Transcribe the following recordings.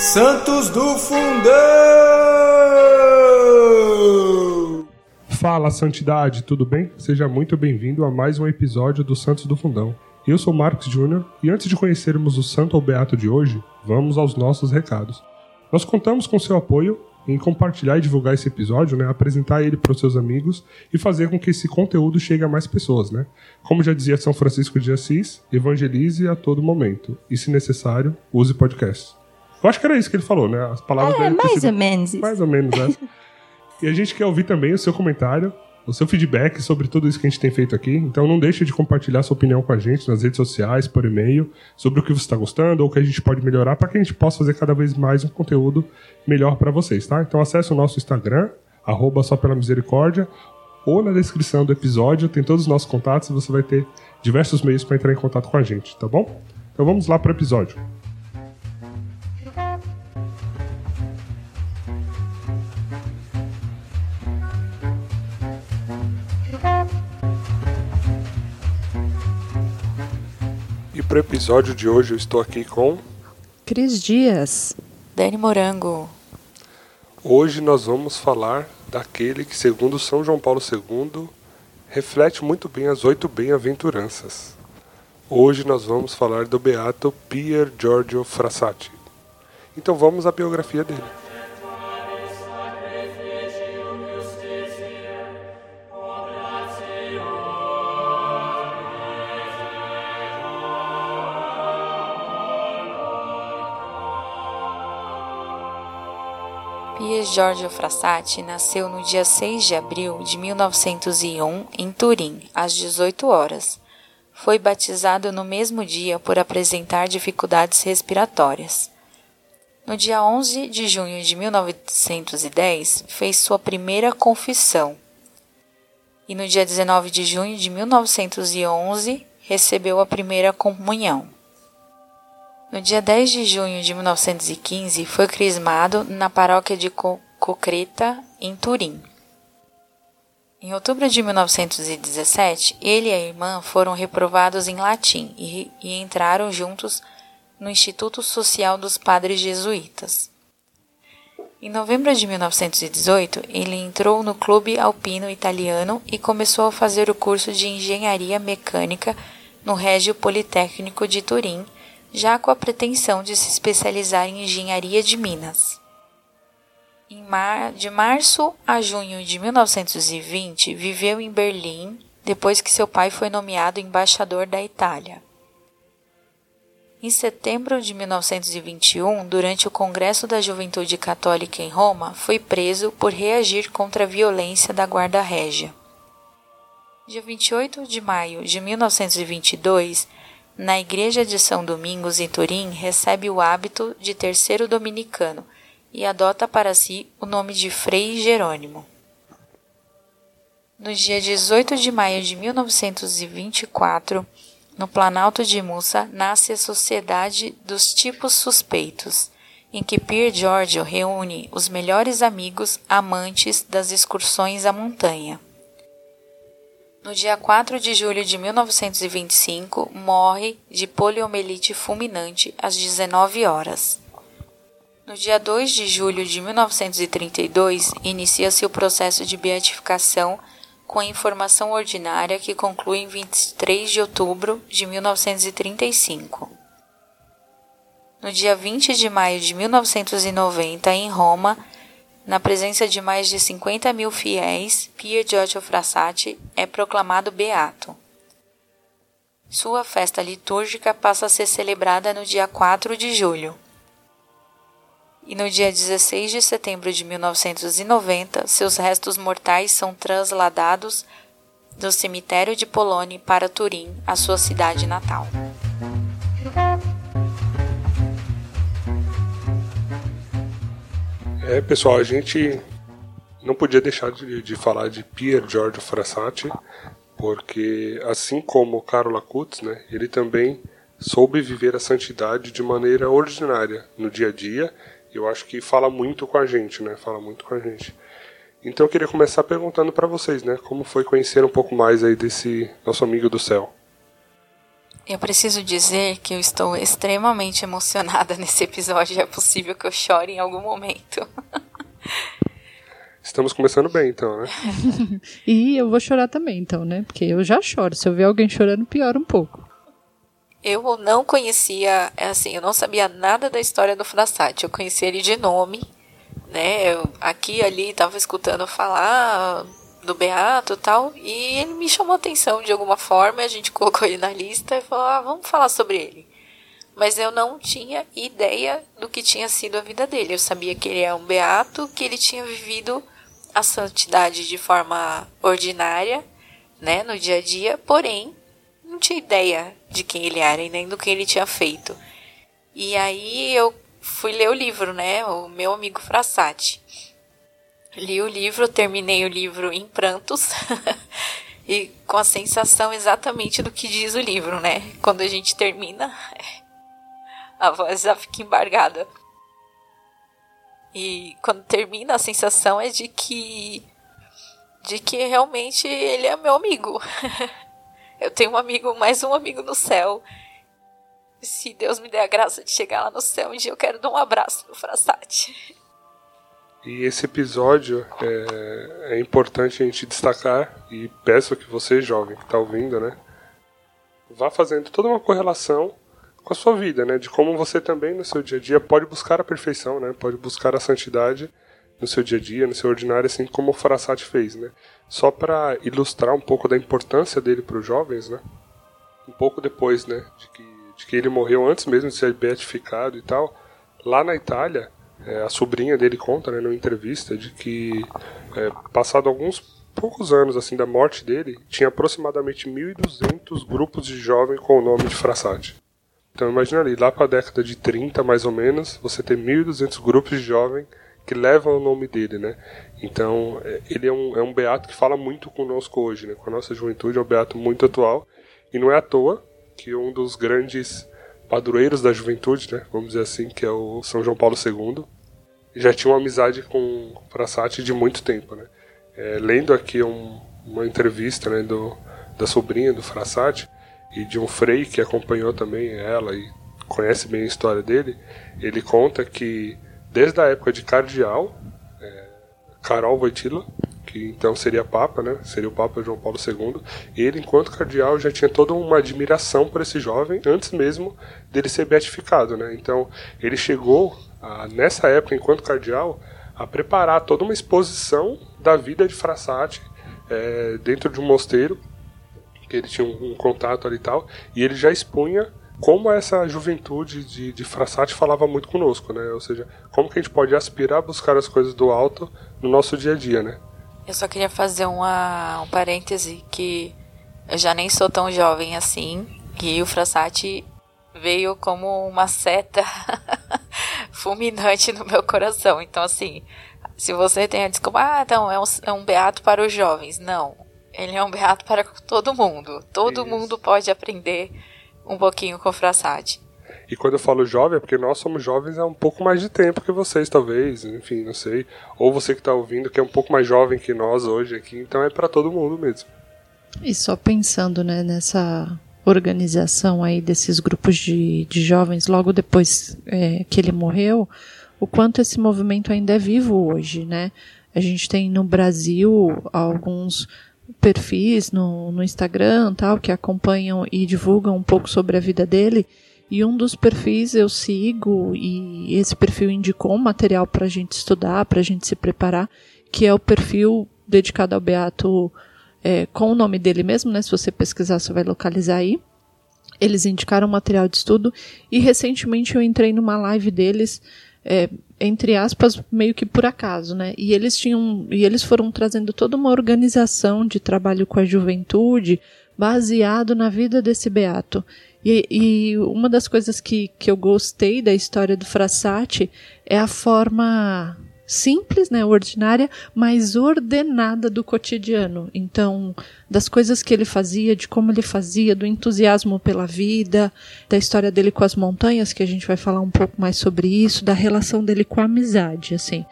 Santos do Fundão! Fala, Santidade, tudo bem? Seja muito bem-vindo a mais um episódio do Santos do Fundão. Eu sou Marcos Júnior e antes de conhecermos o Santo ou Beato de hoje, vamos aos nossos recados. Nós contamos com seu apoio em compartilhar e divulgar esse episódio, né, apresentar ele para os seus amigos e fazer com que esse conteúdo chegue a mais pessoas, né? Como já dizia São Francisco de Assis, evangelize a todo momento e, se necessário, use podcast. Eu acho que era isso que ele falou, né? As palavras É, dele mais sido- ou menos isso. Mais ou menos, né? e a gente quer ouvir também o seu comentário, o seu feedback sobre tudo isso que a gente tem feito aqui. Então não deixe de compartilhar sua opinião com a gente nas redes sociais, por e-mail, sobre o que você está gostando ou o que a gente pode melhorar para que a gente possa fazer cada vez mais um conteúdo melhor para vocês, tá? Então acesse o nosso Instagram, arroba só pela misericórdia, ou na descrição do episódio tem todos os nossos contatos e você vai ter diversos meios para entrar em contato com a gente, tá bom? Então vamos lá para o episódio. Para o episódio de hoje eu estou aqui com Cris Dias. Dani Morango. Hoje nós vamos falar daquele que, segundo São João Paulo II, reflete muito bem as oito bem-aventuranças. Hoje nós vamos falar do beato Pier Giorgio Frassati. Então vamos à biografia dele. Pier Giorgio Frassati nasceu no dia 6 de abril de 1901 em Turim, às 18 horas. Foi batizado no mesmo dia por apresentar dificuldades respiratórias. No dia 11 de junho de 1910, fez sua primeira confissão. E no dia 19 de junho de 1911, recebeu a primeira comunhão. No dia 10 de junho de 1915, foi crismado na paróquia de Co- Cocreta, em Turim. Em outubro de 1917, ele e a irmã foram reprovados em latim e, e entraram juntos no Instituto Social dos Padres Jesuítas. Em novembro de 1918, ele entrou no Clube Alpino Italiano e começou a fazer o curso de Engenharia Mecânica no Régio Politécnico de Turim, já com a pretensão de se especializar em engenharia de minas. Mar... De março a junho de 1920, viveu em Berlim, depois que seu pai foi nomeado embaixador da Itália. Em setembro de 1921, durante o Congresso da Juventude Católica em Roma, foi preso por reagir contra a violência da Guarda Régia. Dia 28 de maio de 1922, na igreja de São Domingos, em Turim, recebe o hábito de terceiro dominicano e adota para si o nome de Frei Jerônimo. No dia 18 de maio de 1924, no Planalto de Mussa, nasce a Sociedade dos Tipos Suspeitos, em que Pier Giorgio reúne os melhores amigos amantes das excursões à montanha. No dia 4 de julho de 1925, morre de poliomielite fulminante às 19 horas. No dia 2 de julho de 1932, inicia-se o processo de beatificação com a informação ordinária que conclui em 23 de outubro de 1935. No dia 20 de maio de 1990, em Roma, na presença de mais de 50 mil fiéis, Pier Giorgio Frassati é proclamado beato. Sua festa litúrgica passa a ser celebrada no dia 4 de julho. E no dia 16 de setembro de 1990, seus restos mortais são transladados do cemitério de Poloni para Turim, a sua cidade natal. É, pessoal, a gente não podia deixar de, de falar de Pier Giorgio Frassati, porque assim como Carlo Acutis, né, ele também soube viver a santidade de maneira ordinária no dia a dia. Eu acho que fala muito com a gente, né? Fala muito com a gente. Então eu queria começar perguntando para vocês, né, como foi conhecer um pouco mais aí desse nosso amigo do céu. Eu preciso dizer que eu estou extremamente emocionada nesse episódio. É possível que eu chore em algum momento. Estamos começando bem, então, né? e eu vou chorar também, então, né? Porque eu já choro. Se eu ver alguém chorando, piora um pouco. Eu não conhecia, é assim, eu não sabia nada da história do Frassati. Eu conhecia ele de nome, né? Eu aqui e ali estava escutando falar do Beato e tal, e ele me chamou atenção de alguma forma, a gente colocou ele na lista e falou, ah, vamos falar sobre ele. Mas eu não tinha ideia do que tinha sido a vida dele. Eu sabia que ele é um beato, que ele tinha vivido a santidade de forma ordinária, né, no dia a dia, porém, não tinha ideia de quem ele era e nem do que ele tinha feito. E aí eu fui ler o livro, né, o meu amigo Frassati. Li o livro, terminei o livro em prantos e com a sensação exatamente do que diz o livro, né? Quando a gente termina, a voz já fica embargada. E quando termina, a sensação é de que de que realmente ele é meu amigo. Eu tenho um amigo, mais um amigo no céu. Se Deus me der a graça de chegar lá no céu, um dia eu quero dar um abraço no Frassati. E esse episódio é, é, importante a gente destacar e peço que você, jovem, que está ouvindo, né, vá fazendo toda uma correlação com a sua vida, né, de como você também no seu dia a dia pode buscar a perfeição, né, pode buscar a santidade no seu dia a dia, no seu ordinário, assim como o Farasat fez, né. Só para ilustrar um pouco da importância dele para os jovens, né, um pouco depois, né, de que, de que ele morreu antes mesmo de ser beatificado e tal, lá na Itália é, a sobrinha dele conta, né, numa entrevista, de que é, passado alguns poucos anos assim da morte dele, tinha aproximadamente 1.200 grupos de jovens com o nome de Frassati. Então imagina ali, lá para a década de 30 mais ou menos, você tem 1.200 grupos de jovens que levam o nome dele, né? Então é, ele é um, é um beato que fala muito conosco hoje, né? Com a nossa juventude, é um beato muito atual e não é à toa que um dos grandes padroeiros da juventude, né? Vamos dizer assim, que é o São João Paulo II. Já tinha uma amizade com o Frassati de muito tempo, né? É, lendo aqui um, uma entrevista né, do, da sobrinha do Frassati e de um frei que acompanhou também ela e conhece bem a história dele, ele conta que desde a época de cardeal, é, Carol Wojtyla, que então seria Papa, né? Seria o Papa João Paulo II. Ele, enquanto cardeal, já tinha toda uma admiração por esse jovem antes mesmo dele ser beatificado, né? Então, ele chegou a, nessa época, enquanto cardeal, a preparar toda uma exposição da vida de Frassati é, dentro de um mosteiro, que ele tinha um, um, contato ali e tal, e ele já expunha como essa juventude de, de Frassati falava muito conosco, né? Ou seja, como que a gente pode aspirar a buscar as coisas do alto no nosso dia a dia, né? Eu só queria fazer uma, um parêntese que eu já nem sou tão jovem assim, que o Frassati veio como uma seta fulminante no meu coração. Então, assim, se você tem a desculpa, ah, então é um, é um beato para os jovens. Não, ele é um beato para todo mundo. Todo Isso. mundo pode aprender um pouquinho com o Frassati. E quando eu falo jovem, é porque nós somos jovens há um pouco mais de tempo que vocês, talvez, enfim, não sei. Ou você que está ouvindo, que é um pouco mais jovem que nós hoje aqui, então é para todo mundo mesmo. E só pensando né, nessa organização aí desses grupos de, de jovens logo depois é, que ele morreu, o quanto esse movimento ainda é vivo hoje, né? A gente tem no Brasil alguns perfis no, no Instagram tal que acompanham e divulgam um pouco sobre a vida dele e um dos perfis eu sigo e esse perfil indicou um material para a gente estudar, para a gente se preparar, que é o perfil dedicado ao Beato é, com o nome dele mesmo, né? Se você pesquisar, você vai localizar aí. Eles indicaram material de estudo e recentemente eu entrei numa live deles, é, entre aspas, meio que por acaso, né? E eles tinham, e eles foram trazendo toda uma organização de trabalho com a juventude baseado na vida desse beato. E, e, uma das coisas que, que eu gostei da história do Frassati é a forma simples, né, ordinária, mas ordenada do cotidiano. Então, das coisas que ele fazia, de como ele fazia, do entusiasmo pela vida, da história dele com as montanhas, que a gente vai falar um pouco mais sobre isso, da relação dele com a amizade, assim.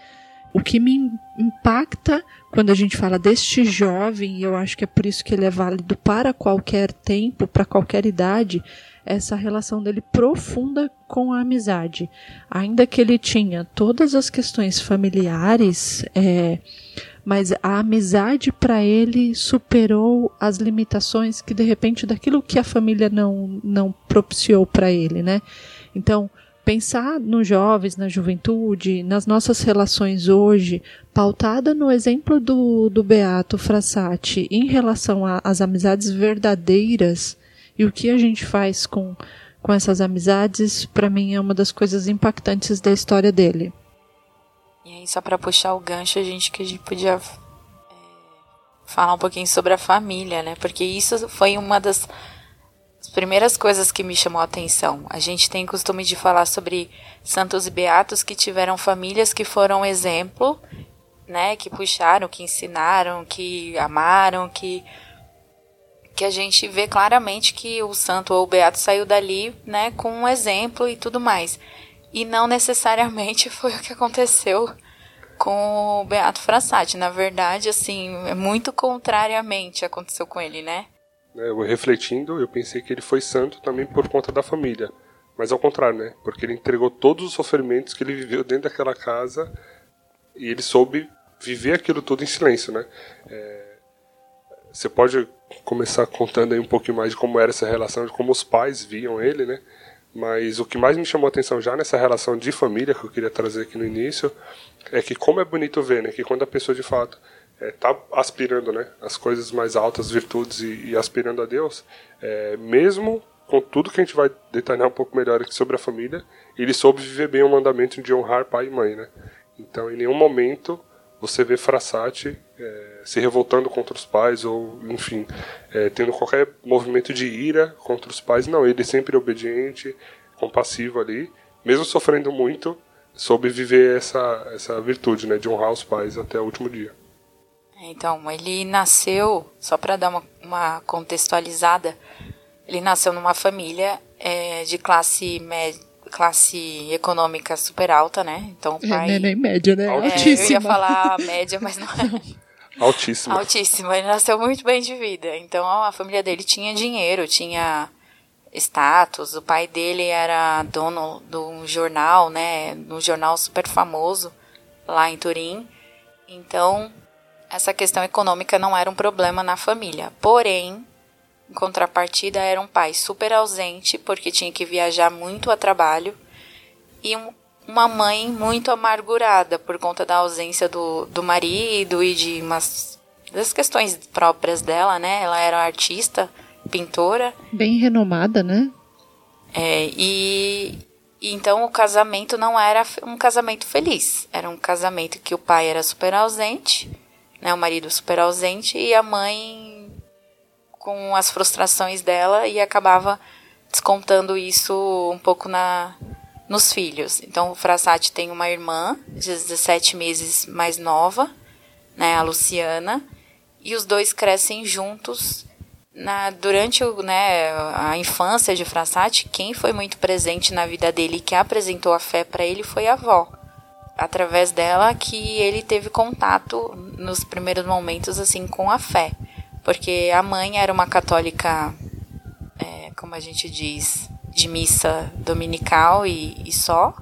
O que me impacta quando a gente fala deste jovem, e eu acho que é por isso que ele é válido para qualquer tempo, para qualquer idade, essa relação dele profunda com a amizade. Ainda que ele tinha todas as questões familiares, é, mas a amizade para ele superou as limitações que de repente daquilo que a família não não propiciou para ele, né? Então, pensar nos jovens, na juventude, nas nossas relações hoje, pautada no exemplo do, do Beato Frassati em relação às amizades verdadeiras e o que a gente faz com, com essas amizades, para mim é uma das coisas impactantes da história dele. E aí, só para puxar o gancho, a gente que a gente podia é, falar um pouquinho sobre a família, né? Porque isso foi uma das primeiras coisas que me chamou a atenção. A gente tem costume de falar sobre santos e beatos que tiveram famílias que foram exemplo, né? Que puxaram, que ensinaram, que amaram, que que a gente vê claramente que o santo ou o beato saiu dali, né, com um exemplo e tudo mais. E não necessariamente foi o que aconteceu com o Beato Frassati. Na verdade, assim, é muito contrariamente aconteceu com ele, né? É, eu refletindo, eu pensei que ele foi santo também por conta da família. Mas ao contrário, né? Porque ele entregou todos os sofrimentos que ele viveu dentro daquela casa e ele soube viver aquilo tudo em silêncio, né? É, você pode começar contando aí um pouquinho mais de como era essa relação, de como os pais viam ele, né? Mas o que mais me chamou a atenção já nessa relação de família que eu queria trazer aqui no início é que como é bonito ver, né, que quando a pessoa de fato é, aspirando, né, as coisas mais altas, virtudes e, e aspirando a Deus, é, mesmo com tudo que a gente vai detalhar um pouco melhor aqui sobre a família, ele soube viver bem o mandamento de honrar pai e mãe, né? Então, em nenhum momento você vê Frassati é, se revoltando contra os pais ou, enfim, é, tendo qualquer movimento de ira contra os pais. Não, ele é sempre obediente, compassivo ali, mesmo sofrendo muito, soube viver essa, essa virtude, né, de honrar os pais até o último dia. É, então, ele nasceu, só para dar uma, uma, contextualizada, ele nasceu numa família é, de classe média classe econômica super alta, né? Então o é, pai. É, nem média, né? Altíssima. É, eu ia falar média, mas não é. Altíssima. Altíssima. Ele nasceu muito bem de vida. Então a família dele tinha dinheiro, tinha status. O pai dele era dono de um jornal, né? Um jornal super famoso lá em Turim. Então essa questão econômica não era um problema na família. Porém, em contrapartida, era um pai super ausente, porque tinha que viajar muito a trabalho, e um, uma mãe muito amargurada por conta da ausência do, do marido e de umas das questões próprias dela, né? Ela era artista, pintora. Bem renomada, né? É, e, e então o casamento não era um casamento feliz. Era um casamento que o pai era super ausente, né? O marido super ausente e a mãe com as frustrações dela e acabava descontando isso um pouco na nos filhos. Então o Frassati tem uma irmã de 17 meses mais nova, né, a Luciana, e os dois crescem juntos na, durante o, né, a infância de Frassati, quem foi muito presente na vida dele que apresentou a fé para ele foi a avó. Através dela que ele teve contato nos primeiros momentos assim com a fé porque a mãe era uma católica, é, como a gente diz, de missa dominical e, e só.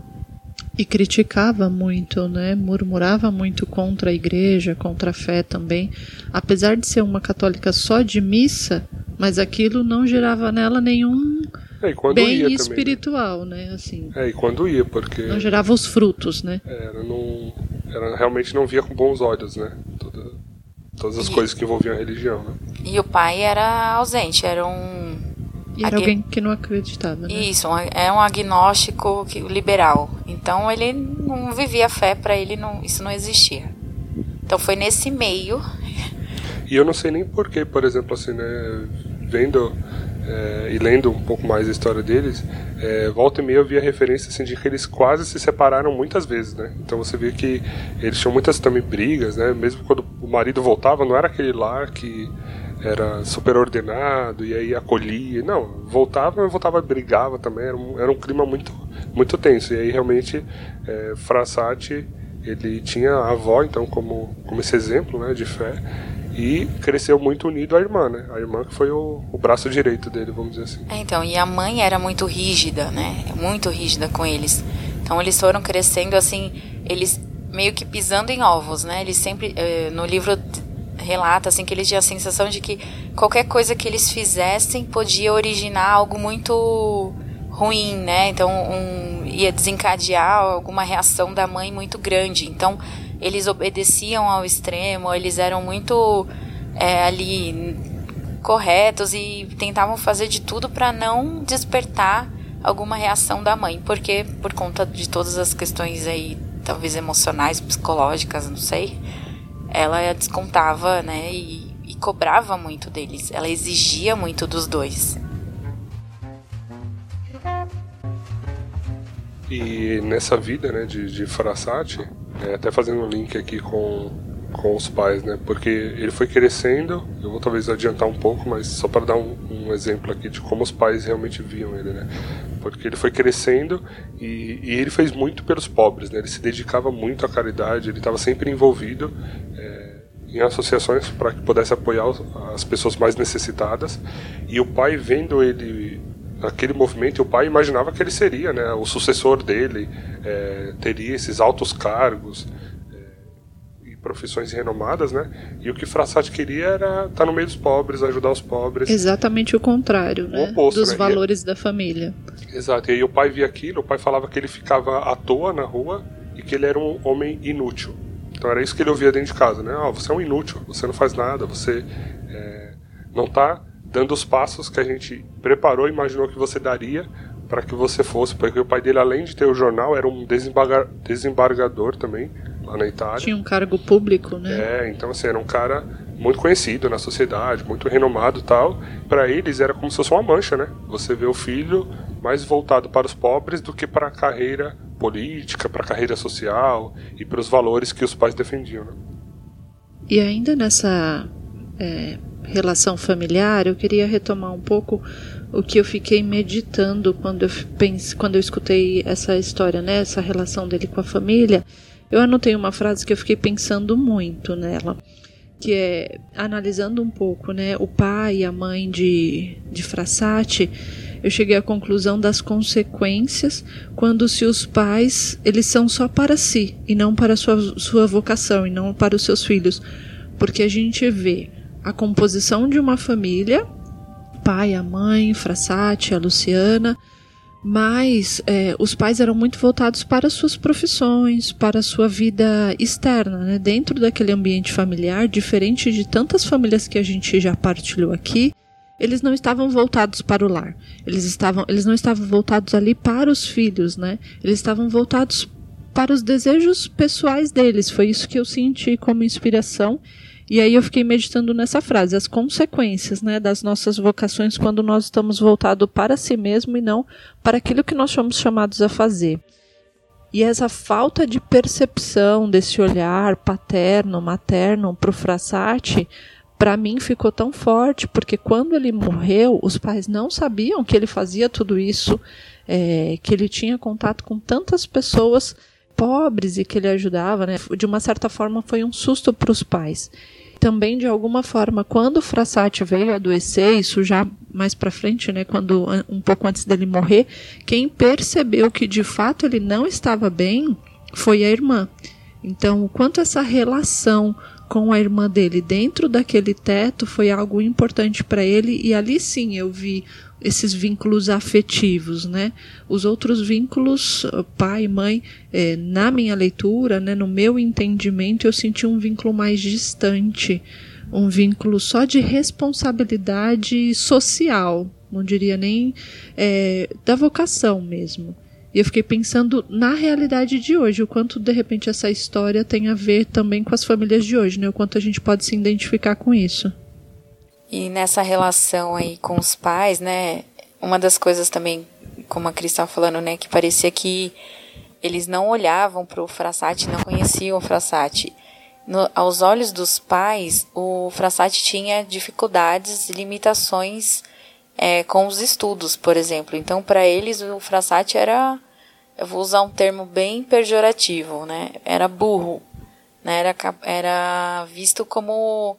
E criticava muito, né? Murmurava muito contra a igreja, contra a fé também. Apesar de ser uma católica só de missa, mas aquilo não gerava nela nenhum é, bem ia espiritual, também, né? né? Assim. É, e quando ia, porque. Não gerava os frutos, né? Ela, não, ela realmente não via com bons olhos, né? Toda, Todas as e, coisas que envolviam a religião, né? E o pai era ausente, era um. E era alguém que não acreditava, né? Isso, é um agnóstico liberal. Então ele não vivia fé, para ele não, isso não existia. Então foi nesse meio. E eu não sei nem porquê, por exemplo, assim, né? Vendo é, e lendo um pouco mais a história deles, é, volta e meia eu via referência assim, de que eles quase se separaram muitas vezes, né? Então você vê que eles tinham muitas também brigas, né? Mesmo quando o marido voltava, não era aquele lá que era super ordenado e aí acolhia. Não, voltava, voltava brigava também. Era um, era um clima muito, muito tenso. E aí realmente é, Frassati ele tinha a avó, então, como, como esse exemplo né, de fé, e cresceu muito unido à irmã, né? A irmã que foi o, o braço direito dele, vamos dizer assim. É, então, e a mãe era muito rígida, né? Muito rígida com eles. Então, eles foram crescendo assim, eles meio que pisando em ovos, né? Eles sempre, eh, no livro relata assim que eles tinham a sensação de que qualquer coisa que eles fizessem podia originar algo muito ruim, né? Então um, ia desencadear alguma reação da mãe muito grande. Então eles obedeciam ao extremo, eles eram muito é, ali corretos e tentavam fazer de tudo para não despertar alguma reação da mãe, porque por conta de todas as questões aí, talvez emocionais, psicológicas, não sei, ela descontava, né, e, e cobrava muito deles, ela exigia muito dos dois. E nessa vida né, de, de Farasati, é, até fazendo um link aqui com, com os pais, né? Porque ele foi crescendo, eu vou talvez adiantar um pouco, mas só para dar um, um, exemplo aqui de como os pais realmente viam ele, né? Porque ele foi crescendo e, e ele fez muito pelos pobres, né? Ele se dedicava muito à caridade, ele estava sempre envolvido é, em associações para que pudesse apoiar as pessoas mais necessitadas. E o pai vendo ele naquele movimento, o pai imaginava que ele seria né, o sucessor dele, é, teria esses altos cargos é, e profissões renomadas, né? E o que Frassati queria era estar tá no meio dos pobres, ajudar os pobres. Exatamente o contrário, né? O oposto, dos né? valores e, da família. Exato. E aí o pai via aquilo, o pai falava que ele ficava à toa na rua e que ele era um homem inútil. Então era isso que ele ouvia dentro de casa, né? Oh, você é um inútil, você não faz nada, você é, não está dando os passos que a gente preparou e imaginou que você daria para que você fosse, porque o pai dele, além de ter o jornal, era um desembargador também, lá na Itália. Tinha um cargo público, né? É, então assim, era um cara muito conhecido na sociedade, muito renomado tal. Para eles era como se fosse uma mancha, né? Você vê o filho mais voltado para os pobres do que para a carreira política, para a carreira social e para os valores que os pais defendiam, né? E ainda nessa é, relação familiar, eu queria retomar um pouco o que eu fiquei meditando quando eu pense, quando eu escutei essa história, né, essa relação dele com a família. Eu anotei uma frase que eu fiquei pensando muito nela, que é analisando um pouco, né, o pai e a mãe de de Frassati, eu cheguei à conclusão das consequências quando se os pais, eles são só para si e não para sua sua vocação e não para os seus filhos, porque a gente vê a composição de uma família, pai, a mãe, Frassati, a Luciana, mas é, os pais eram muito voltados para suas profissões, para sua vida externa, né? dentro daquele ambiente familiar, diferente de tantas famílias que a gente já partilhou aqui, eles não estavam voltados para o lar. Eles estavam, eles não estavam voltados ali para os filhos, né? Eles estavam voltados para os desejos pessoais deles. Foi isso que eu senti como inspiração e aí eu fiquei meditando nessa frase, as consequências né, das nossas vocações quando nós estamos voltados para si mesmo e não para aquilo que nós somos chamados a fazer. E essa falta de percepção desse olhar paterno, materno para o Frassati, para mim ficou tão forte, porque quando ele morreu, os pais não sabiam que ele fazia tudo isso, é, que ele tinha contato com tantas pessoas pobres e que ele ajudava, né? De uma certa forma foi um susto para os pais. Também de alguma forma, quando o Frassati veio adoecer, isso já mais para frente, né, quando um pouco antes dele morrer, quem percebeu que de fato ele não estava bem foi a irmã. Então, o quanto essa relação com a irmã dele dentro daquele teto foi algo importante para ele e ali sim eu vi esses vínculos afetivos, né? Os outros vínculos, pai e mãe, é, na minha leitura, né, no meu entendimento, eu senti um vínculo mais distante, um vínculo só de responsabilidade social, não diria nem é, da vocação mesmo. E eu fiquei pensando na realidade de hoje, o quanto de repente essa história tem a ver também com as famílias de hoje, né? O quanto a gente pode se identificar com isso. E nessa relação aí com os pais, né? Uma das coisas também, como a Cris estava falando, né? Que parecia que eles não olhavam para o Frassati, não conheciam o Frassati. No, aos olhos dos pais, o Frassati tinha dificuldades, limitações é, com os estudos, por exemplo. Então, para eles, o Frassati era eu vou usar um termo bem pejorativo, né? Era burro, né? Era, era visto como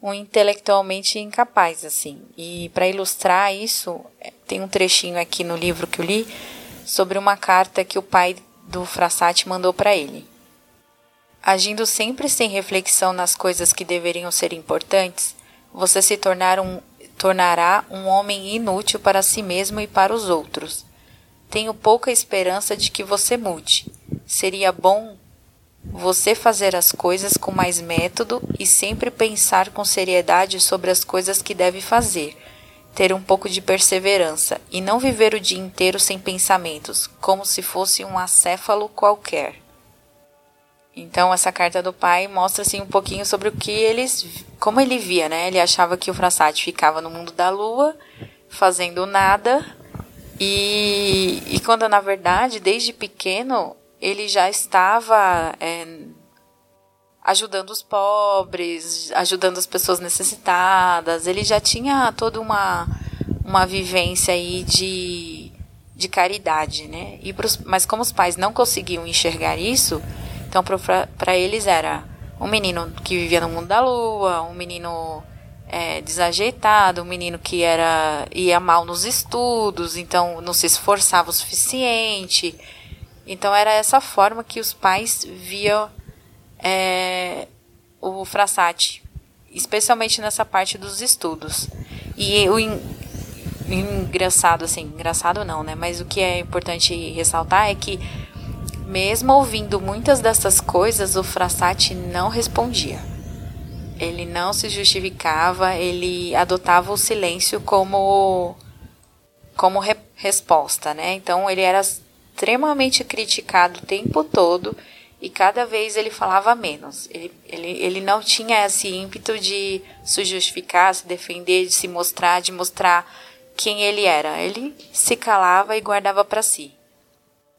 um intelectualmente incapaz, assim. E para ilustrar isso, é, tem um trechinho aqui no livro que eu li sobre uma carta que o pai do Frassati mandou para ele. Agindo sempre sem reflexão nas coisas que deveriam ser importantes, você se tornar um, tornará um homem inútil para si mesmo e para os outros. Tenho pouca esperança de que você mude. Seria bom você fazer as coisas com mais método e sempre pensar com seriedade sobre as coisas que deve fazer. Ter um pouco de perseverança e não viver o dia inteiro sem pensamentos, como se fosse um acéfalo qualquer. Então essa carta do pai mostra assim um pouquinho sobre o que eles, como ele via, né? Ele achava que o Frassati ficava no mundo da lua, fazendo nada, e, e quando na verdade, desde pequeno, ele já estava é, ajudando os pobres, ajudando as pessoas necessitadas. Ele já tinha toda uma, uma vivência aí de, de caridade, né? E pros, mas como os pais não conseguiam enxergar isso, então para eles era um menino que vivia no mundo da lua, um menino é, desajeitado, um menino que era ia mal nos estudos, então não se esforçava o suficiente. Então era essa forma que os pais viam é, o Frassati, especialmente nessa parte dos estudos. E o engraçado, assim, engraçado não, né? Mas o que é importante ressaltar é que mesmo ouvindo muitas dessas coisas, o Frassati não respondia. Ele não se justificava, ele adotava o silêncio como como re resposta, né? Então ele era extremamente criticado o tempo todo e cada vez ele falava menos. Ele, ele, ele não tinha esse ímpeto de se justificar, se defender, de se mostrar, de mostrar quem ele era. Ele se calava e guardava para si.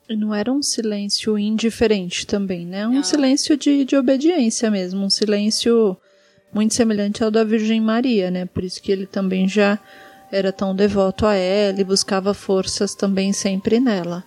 E não era um silêncio indiferente também, né? Um silêncio de, de obediência mesmo, um silêncio muito semelhante ao da Virgem Maria, né? Por isso que ele também já era tão devoto a ela e buscava forças também sempre nela.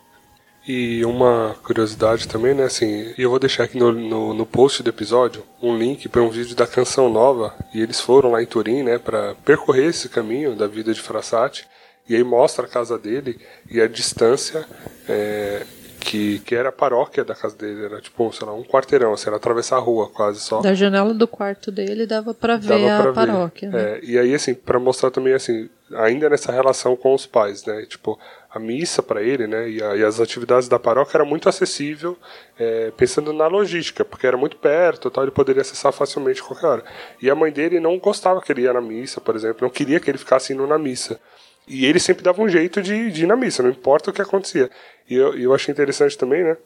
E uma curiosidade também, né, assim, eu vou deixar aqui no, no, no post do episódio um link para um vídeo da Canção Nova, e eles foram lá em Turim, né, para percorrer esse caminho da vida de Frassati, e aí mostra a casa dele e a distância é, que, que era a paróquia da casa dele, era tipo, sei lá, um quarteirão, assim, era atravessar a rua quase só. Da janela do quarto dele dava para ver dava a paróquia. Né? É, e aí, assim, para mostrar também, assim, ainda nessa relação com os pais, né, tipo, a missa para ele, né, e, a, e, as atividades da paróquia era muito acessível, é, pensando na logística, porque era muito perto, tal, ele poderia acessar facilmente qualquer hora. E a mãe dele não gostava que ele ia na missa, por exemplo, não queria que ele ficasse indo na missa. E ele sempre dava um jeito de, de ir na missa, não importa o que acontecia. E eu, eu achei interessante também, né,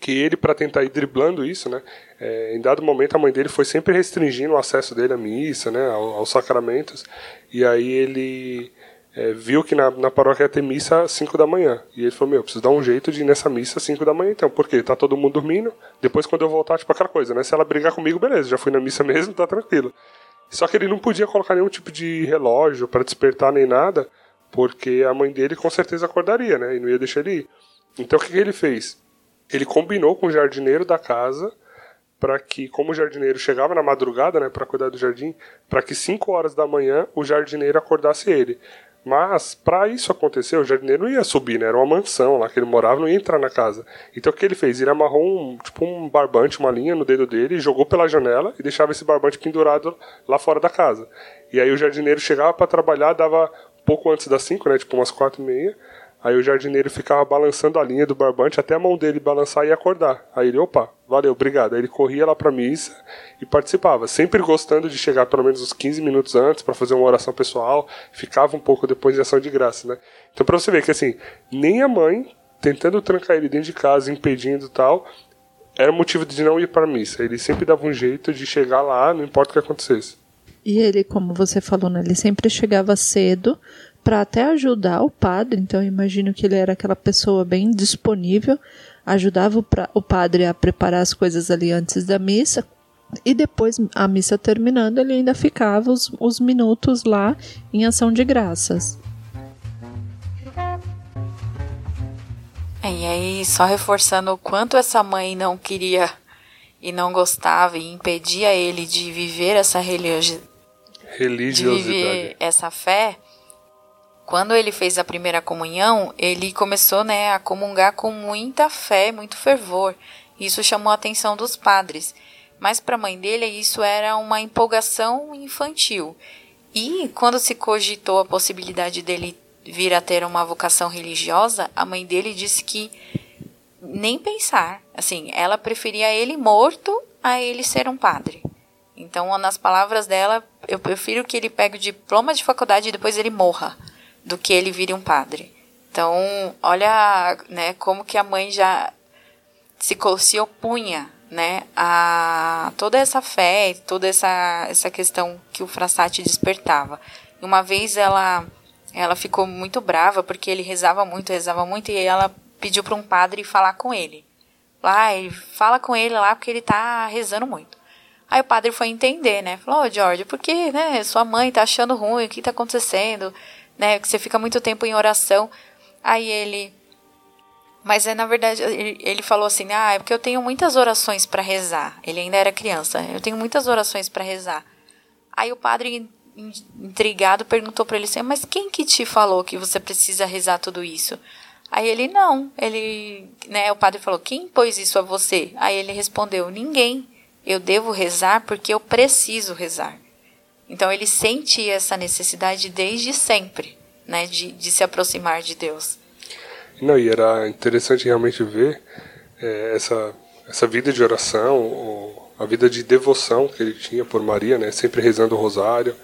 que ele, para tentar ir driblando isso, né, é, em dado momento a mãe dele foi sempre restringindo o acesso dele à missa, né, aos, aos sacramentos, e aí ele é, viu que na, na paróquia ia ter missa às 5 da manhã. E ele falou, meu, preciso dar um jeito de ir nessa missa às 5 da manhã então. Porque tá todo mundo dormindo, depois quando eu voltar, tipo aquela coisa, né? Se ela brigar comigo, beleza, já fui na missa mesmo, tá tranquilo. Só que ele não podia colocar nenhum tipo de relógio para despertar nem nada, porque a mãe dele com certeza acordaria, né? E não ia deixar ele ir. Então o que, que ele fez? Ele combinou com o jardineiro da casa para que, como o jardineiro chegava na madrugada, né, para cuidar do jardim, para que 5 horas da manhã o jardineiro acordasse ele. Mas, para isso acontecer, o jardineiro não ia subir, né? Era uma mansão lá que ele morava, não ia entrar na casa. Então o que ele fez? Ele amarrou um, tipo um barbante, uma linha no dedo dele, jogou pela janela e deixava esse barbante pendurado lá fora da casa. E aí o jardineiro chegava para trabalhar, dava pouco antes das 5, né? Tipo umas quatro e meia. Aí o jardineiro ficava balançando a linha do barbante até a mão dele balançar e acordar. Aí ele, opa, valeu, obrigado. Aí ele corria lá pra missa e participava, sempre gostando de chegar pelo menos uns 15 minutos antes para fazer uma oração pessoal, ficava um pouco depois de ação de graça, né? Então pra você ver que assim, nem a mãe tentando trancar ele dentro de casa, impedindo tal, era motivo de não ir para missa. Ele sempre dava um jeito de chegar lá, não importa o que acontecesse. E ele, como você falou, né, ele sempre chegava cedo para até ajudar o padre, então eu imagino que ele era aquela pessoa bem disponível, ajudava o, o padre a preparar as coisas ali antes da missa, e depois, a missa terminando, ele ainda ficava os, os minutos lá em ação de graças. E aí, só reforçando o quanto essa mãe não queria e não gostava e impedia ele de viver essa religiosidade, de viver essa fé, quando ele fez a primeira comunhão, ele começou né, a comungar com muita fé, muito fervor. Isso chamou a atenção dos padres. Mas para a mãe dele, isso era uma empolgação infantil. E quando se cogitou a possibilidade dele vir a ter uma vocação religiosa, a mãe dele disse que nem pensar. Assim, ela preferia ele morto a ele ser um padre. Então, nas palavras dela, eu prefiro que ele pegue o diploma de faculdade e depois ele morra, do que ele vire um padre. Então, olha, né, como que a mãe já se, se opunha, né, a toda essa fé, toda essa essa questão que o Frassati despertava. Uma vez ela ela ficou muito brava porque ele rezava muito, rezava muito e ela pediu para um padre falar com ele. Lá, ele fala com ele lá porque ele tá rezando muito. Aí o padre foi entender, né? Falou, ô oh, George, por que, né? Sua mãe tá achando ruim, o que tá acontecendo? Né? Que você fica muito tempo em oração. Aí ele. Mas é na verdade, ele, falou assim: ah, é porque eu tenho muitas orações para rezar. Ele ainda era criança. Eu tenho muitas orações para rezar. Aí o padre, intrigado, perguntou para ele assim: mas quem que te falou que você precisa rezar tudo isso? Aí ele não, ele, né, o padre falou: "Quem pôs isso a você?" Aí ele respondeu: "Ninguém. Eu devo rezar porque eu preciso rezar." Então ele sente essa necessidade desde sempre, né, de, de se aproximar de Deus. Não, e era interessante realmente ver é, essa essa vida de oração, a vida de devoção que ele tinha por Maria, né, sempre rezando o rosário,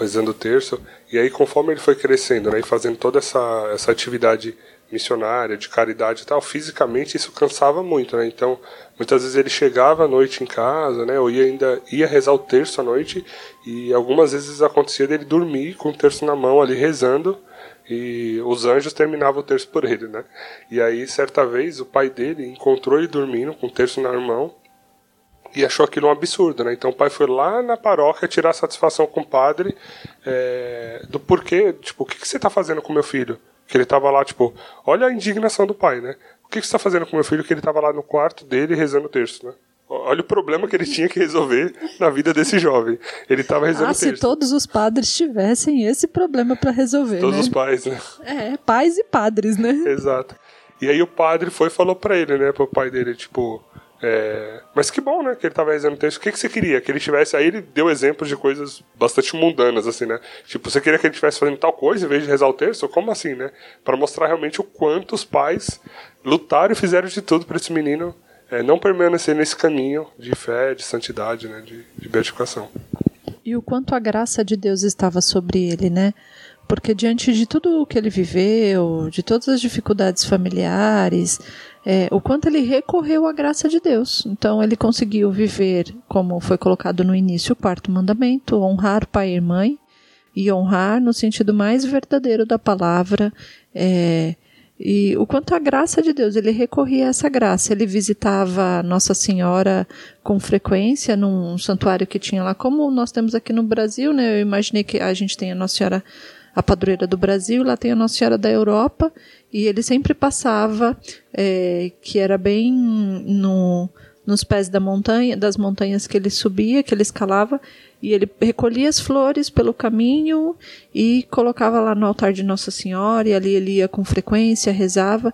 rezando o terço. E aí conforme ele foi crescendo, né, e fazendo toda essa essa atividade missionária, de caridade e tal, fisicamente isso cansava muito, né? Então, muitas vezes ele chegava à noite em casa, né? Ou ia ainda ia rezar o terço à noite e algumas vezes acontecia dele dormir com o terço na mão ali rezando e os anjos terminavam o terço por ele, né? E aí certa vez o pai dele encontrou ele dormindo com o terço na mão e achou aquilo um absurdo, né? Então o pai foi lá na paróquia tirar satisfação com o padre é, do porquê, tipo, o que, que você está fazendo com meu filho? Que ele tava lá, tipo, olha a indignação do pai, né? O que, que você tá fazendo com meu filho que ele tava lá no quarto dele rezando o terço, né? Olha o problema que ele tinha que resolver na vida desse jovem. Ele estava rezando ah, se todos os padres tivessem esse problema para resolver, Todos né? os pais, né? É, pais e padres, né? Exato. E aí o padre foi e falou para ele, né, pro pai dele, tipo, é... Mas que bom, né? Que ele tava o texto. O que, que você queria? Que ele tivesse. Aí ele deu exemplos de coisas bastante mundanas, assim, né? Tipo, você queria que ele estivesse fazendo tal coisa em vez de rezar o texto? Como assim, né? Para mostrar realmente o quanto os pais lutaram e fizeram de tudo para esse menino é, não permanecer nesse caminho de fé, de santidade, né? De, de beatificação. E o quanto a graça de Deus estava sobre ele, né? Porque diante de tudo o que ele viveu, de todas as dificuldades familiares, é, o quanto ele recorreu à graça de Deus. Então ele conseguiu viver, como foi colocado no início, o quarto mandamento, honrar pai e mãe, e honrar no sentido mais verdadeiro da palavra. É, e o quanto a graça de Deus, ele recorria a essa graça. Ele visitava Nossa Senhora com frequência num santuário que tinha lá, como nós temos aqui no Brasil, né? Eu imaginei que a gente tem a Nossa Senhora a padroeira do Brasil, lá tem a Nossa Senhora da Europa, e ele sempre passava, é, que era bem no, nos pés da montanha, das montanhas que ele subia, que ele escalava, e ele recolhia as flores pelo caminho e colocava lá no altar de Nossa Senhora, e ali ele ia com frequência, rezava.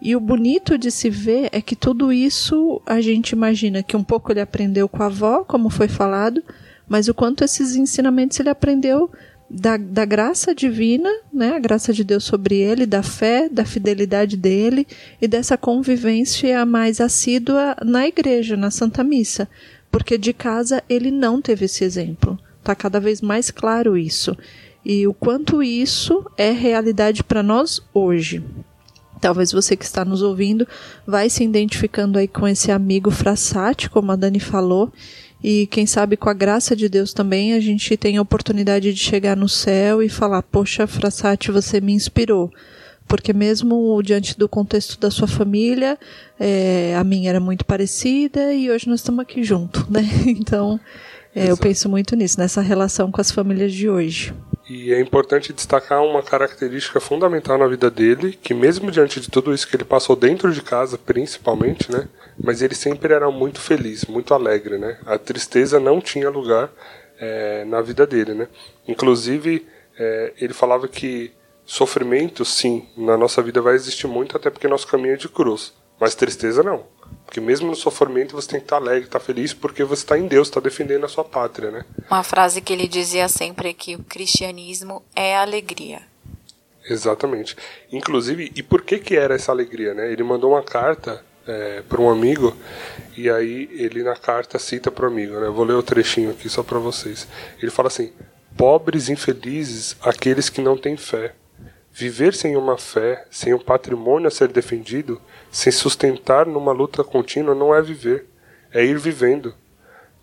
E o bonito de se ver é que tudo isso a gente imagina que um pouco ele aprendeu com a avó, como foi falado, mas o quanto esses ensinamentos ele aprendeu da, da graça divina, né, a graça de Deus sobre ele, da fé, da fidelidade dele e dessa convivência mais assídua na igreja, na Santa Missa, porque de casa ele não teve esse exemplo. Está cada vez mais claro isso. E o quanto isso é realidade para nós hoje. Talvez você que está nos ouvindo vai se identificando aí com esse amigo Frassati, como a Dani falou, e quem sabe com a graça de Deus também a gente tem a oportunidade de chegar no céu e falar: Poxa, Frassati, você me inspirou. Porque, mesmo diante do contexto da sua família, é, a minha era muito parecida e hoje nós estamos aqui juntos, né? Então, é, eu penso muito nisso, nessa relação com as famílias de hoje. E é importante destacar uma característica fundamental na vida dele, que mesmo diante de tudo isso que ele passou dentro de casa, principalmente, né? Mas ele sempre era muito feliz, muito alegre, né? A tristeza não tinha lugar é, na vida dele, né? Inclusive, é, ele falava que sofrimento, sim, na nossa vida vai existir muito, até porque nosso caminho é de cruz. Mas tristeza não. Porque mesmo no sofrimento você tem que estar alegre, estar feliz, porque você está em Deus, está defendendo a sua pátria, né? Uma frase que ele dizia sempre é que o cristianismo é alegria. Exatamente. Inclusive, e por que que era essa alegria, né? Ele mandou uma carta é, para um amigo e aí ele na carta cita para o amigo, né? vou ler o trechinho aqui só para vocês. Ele fala assim: pobres infelizes aqueles que não têm fé. Viver sem uma fé, sem um patrimônio a ser defendido, sem sustentar numa luta contínua não é viver, é ir vivendo.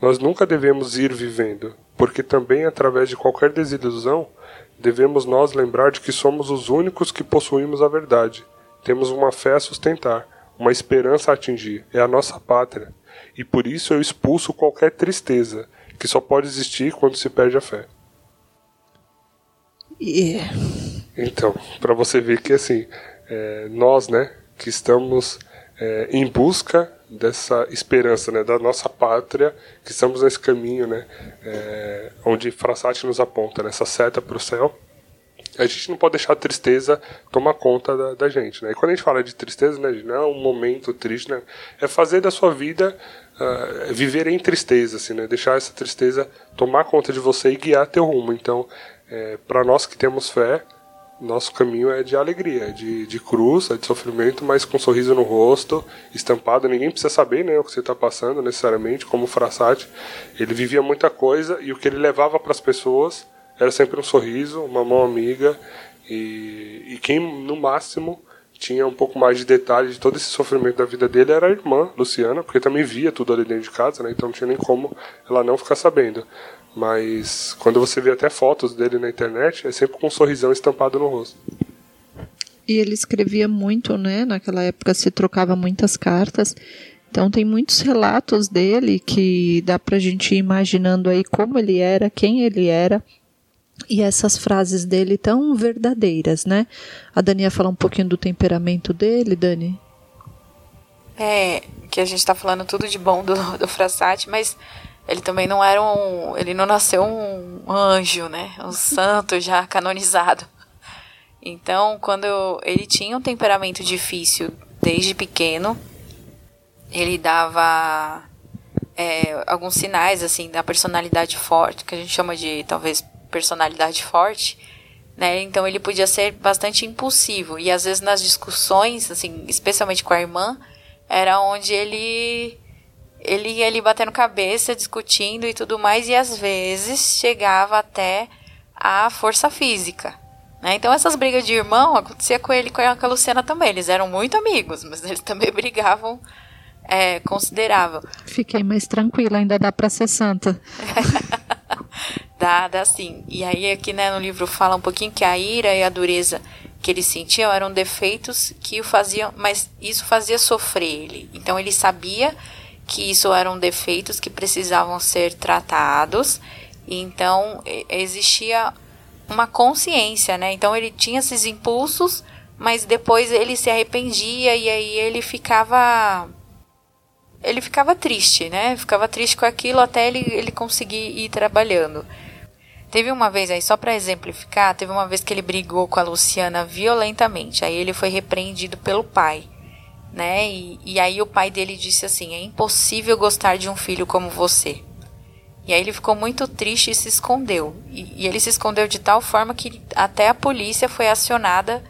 Nós nunca devemos ir vivendo, porque também através de qualquer desilusão devemos nós lembrar de que somos os únicos que possuímos a verdade. Temos uma fé a sustentar, uma esperança a atingir, é a nossa pátria. E por isso eu expulso qualquer tristeza, que só pode existir quando se perde a fé. Yeah. Então, para você ver que assim, é, nós, né, que estamos é, em busca dessa esperança, né, da nossa pátria, que estamos nesse caminho, né, é, onde Frassati nos aponta, nessa seta para o céu, a gente não pode deixar a tristeza tomar conta da, da, gente, né? E quando a gente fala de tristeza, né, não é um momento triste, né? É fazer da sua vida uh, viver em tristeza, assim, né? Deixar essa tristeza tomar conta de você e guiar teu rumo. Então, é, para nós que temos fé, nosso caminho é de alegria, de, de cruz, é de sofrimento, mas com um sorriso no rosto, estampado. Ninguém precisa saber né, o que você está passando necessariamente, como o Frassati. Ele vivia muita coisa e o que ele levava para as pessoas era sempre um sorriso, uma mão amiga e, e quem no máximo tinha um pouco mais de detalhe de todo esse sofrimento da vida dele era a irmã, Luciana, porque também via tudo ali dentro de casa, né? Então não tinha nem como ela não ficar sabendo. Mas quando você vê até fotos dele na internet, é sempre com um sorrisão estampado no rosto. E ele escrevia muito, né? Naquela época se trocava muitas cartas. Então tem muitos relatos dele que dá pra gente ir imaginando aí como ele era, quem ele era. E essas frases dele tão verdadeiras, né? A Dani ia falar um pouquinho do temperamento dele, Dani? É, que a gente tá falando tudo de bom do, do Frassati, mas ele também não era um. Ele não nasceu um anjo, né? Um santo já canonizado. Então, quando eu, ele tinha um temperamento difícil desde pequeno, ele dava é, alguns sinais, assim, da personalidade forte, que a gente chama de, talvez, personalidade forte, né? Então, ele podia ser bastante impulsivo. E, às vezes, nas discussões, assim, especialmente com a irmã, era onde ele ele ia ali batendo cabeça, discutindo e tudo mais, e às vezes chegava até a força física. Né? Então essas brigas de irmão acontecia com ele e com a Luciana também. Eles eram muito amigos, mas eles também brigavam é, considerável. Fiquei mais tranquila, ainda dá para ser santa. dá, dá sim. E aí aqui né, no livro fala um pouquinho que a ira e a dureza que ele sentia eram defeitos que o faziam, mas isso fazia sofrer ele. Então ele sabia que isso eram defeitos que precisavam ser tratados. Então existia uma consciência, né? Então ele tinha esses impulsos, mas depois ele se arrependia e aí ele ficava ele ficava triste, né? Ficava triste com aquilo até ele, ele conseguir ir trabalhando. Teve uma vez aí, só para exemplificar, teve uma vez que ele brigou com a Luciana violentamente. Aí ele foi repreendido pelo pai né? E, e aí o pai dele disse assim: é impossível gostar de um filho como você. E aí ele ficou muito triste e se escondeu. E, e ele se escondeu de tal forma que até a polícia foi acionada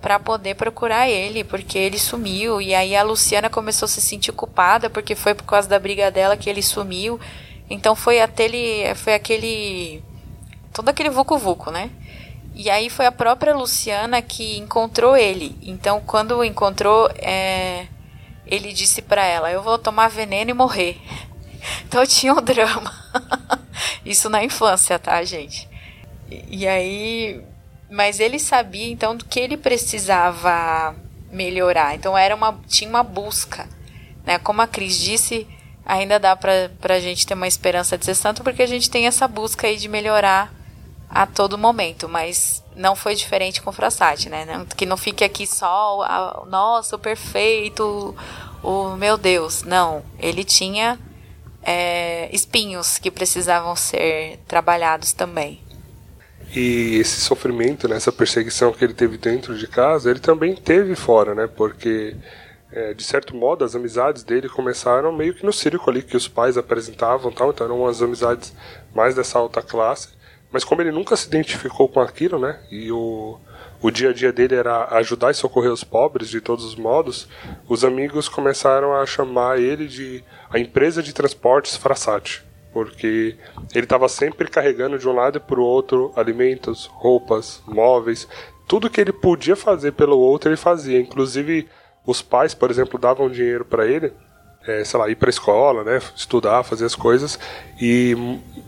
para poder procurar ele, porque ele sumiu. E aí a Luciana começou a se sentir culpada, porque foi por causa da briga dela que ele sumiu. Então foi aquele, foi aquele todo aquele vucu vucu, né? E aí foi a própria Luciana que encontrou ele. Então, quando encontrou, é, ele disse para ela: Eu vou tomar veneno e morrer. Então tinha um drama. Isso na infância, tá, gente? E, e aí. Mas ele sabia então do que ele precisava melhorar. Então era uma, tinha uma busca. Né? Como a Cris disse, ainda dá pra, pra gente ter uma esperança de ser santo, porque a gente tem essa busca aí de melhorar a todo momento, mas não foi diferente com o Frassati, né? Que não fique aqui só, a, nossa, o perfeito, o meu Deus. Não, ele tinha é, espinhos que precisavam ser trabalhados também. E esse sofrimento, né, essa perseguição que ele teve dentro de casa, ele também teve fora, né? Porque é, de certo modo, as amizades dele começaram meio que no círculo ali que os pais apresentavam, tal, então eram umas amizades mais dessa alta classe. Mas como ele nunca se identificou com aquilo, né? E o, o dia a dia dele era ajudar e socorrer os pobres de todos os modos, os amigos começaram a chamar ele de a empresa de transportes Frassati, porque ele estava sempre carregando de um lado para o outro alimentos, roupas, móveis, tudo que ele podia fazer pelo outro ele fazia, inclusive os pais, por exemplo, davam dinheiro para ele, é, sei lá, ir para escola, né, estudar, fazer as coisas, e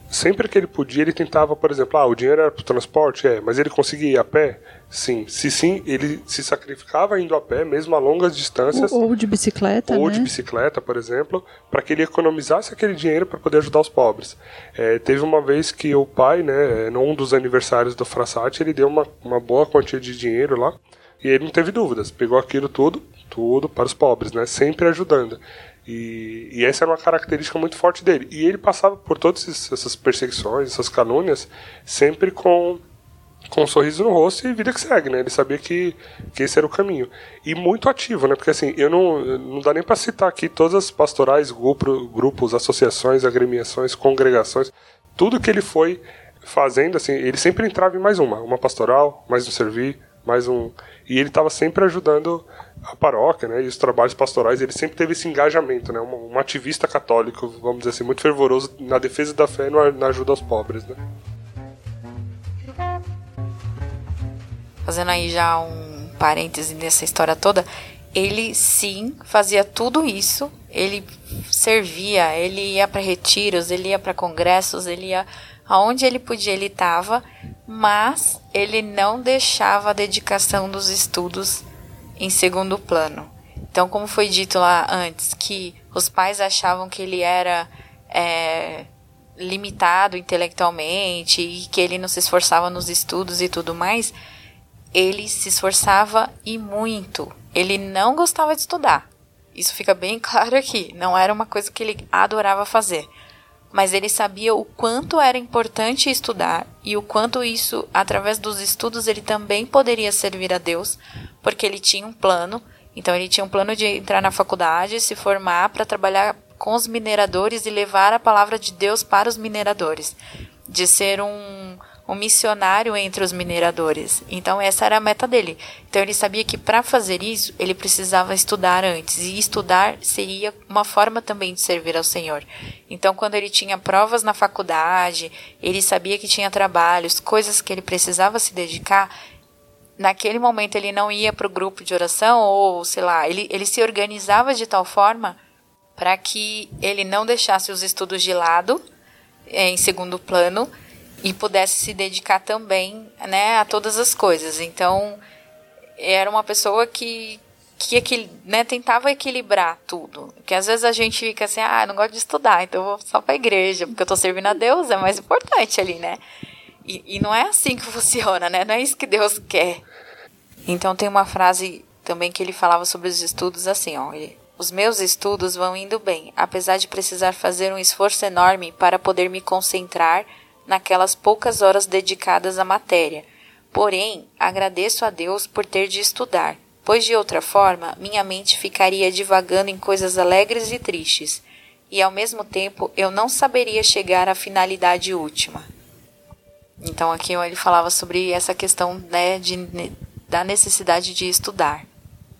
sempre que ele podia, ele tentava, por exemplo, ah, o dinheiro era para o transporte, é, mas ele conseguia ir a pé? Sim. Se sim, ele se sacrificava indo a pé, mesmo a longas distâncias. Ou, de bicicleta, Ou né? de bicicleta, por exemplo, para que ele economizasse aquele dinheiro para poder ajudar os pobres. É, teve uma vez que o pai, né, num dos aniversários do Frassati, ele deu uma, uma boa quantia de dinheiro lá, e ele não teve dúvidas, pegou aquilo tudo, tudo para os pobres, né? Sempre ajudando. E, e, essa era uma característica muito forte dele. E ele passava por todas essas perseguições, essas calúnias, sempre com, com um sorriso no rosto e vida que segue, né? Ele sabia que, que esse era o caminho. E muito ativo, né? Porque assim, eu não, não dá nem para citar aqui todas as pastorais, grupo, grupos, associações, agremiações, congregações, tudo que ele foi fazendo, assim, ele sempre entrava em mais uma, uma pastoral, mais um servir, mais um. E ele estava sempre ajudando a paróquia, né? E os trabalhos pastorais, ele sempre teve esse engajamento, né? Um, um ativista católico, vamos dizer assim, muito fervoroso na defesa da fé e na ajuda aos pobres, né? Fazendo aí já um parêntese nessa história toda, ele sim fazia tudo isso. Ele servia, ele ia para retiros, ele ia para congressos, ele ia aonde ele podia, ele estava, mas ele não deixava a dedicação dos estudos em segundo plano. Então, como foi dito lá antes, que os pais achavam que ele era é, limitado intelectualmente e que ele não se esforçava nos estudos e tudo mais, ele se esforçava e muito. Ele não gostava de estudar. Isso fica bem claro aqui. Não era uma coisa que ele adorava fazer mas ele sabia o quanto era importante estudar e o quanto isso, através dos estudos, ele também poderia servir a Deus, porque ele tinha um plano. Então, ele tinha um plano de entrar na faculdade, se formar para trabalhar com os mineradores e levar a palavra de Deus para os mineradores, de ser um um missionário entre os mineradores. Então essa era a meta dele. Então ele sabia que para fazer isso ele precisava estudar antes e estudar seria uma forma também de servir ao Senhor. Então quando ele tinha provas na faculdade, ele sabia que tinha trabalhos, coisas que ele precisava se dedicar, naquele momento ele não ia para o grupo de oração ou sei lá, ele, ele se organizava de tal forma para que ele não deixasse os estudos de lado eh, em segundo plano e pudesse se dedicar também né, a todas as coisas. Então, era uma pessoa que, que né, tentava equilibrar tudo. Porque às vezes a gente fica assim, ah, não gosto de estudar, então vou só para a igreja, porque eu estou servindo a Deus, é mais importante ali, né? E, e não é assim que funciona, né? Não é isso que Deus quer. Então tem uma frase também que ele falava sobre os estudos assim, ó. Ele, os meus estudos vão indo bem, apesar de precisar fazer um esforço enorme para poder me concentrar naquelas poucas horas dedicadas à matéria. Porém, agradeço a Deus por ter de estudar, pois de outra forma minha mente ficaria divagando em coisas alegres e tristes, e ao mesmo tempo eu não saberia chegar à finalidade última. Então aqui ele falava sobre essa questão né, de, da necessidade de estudar,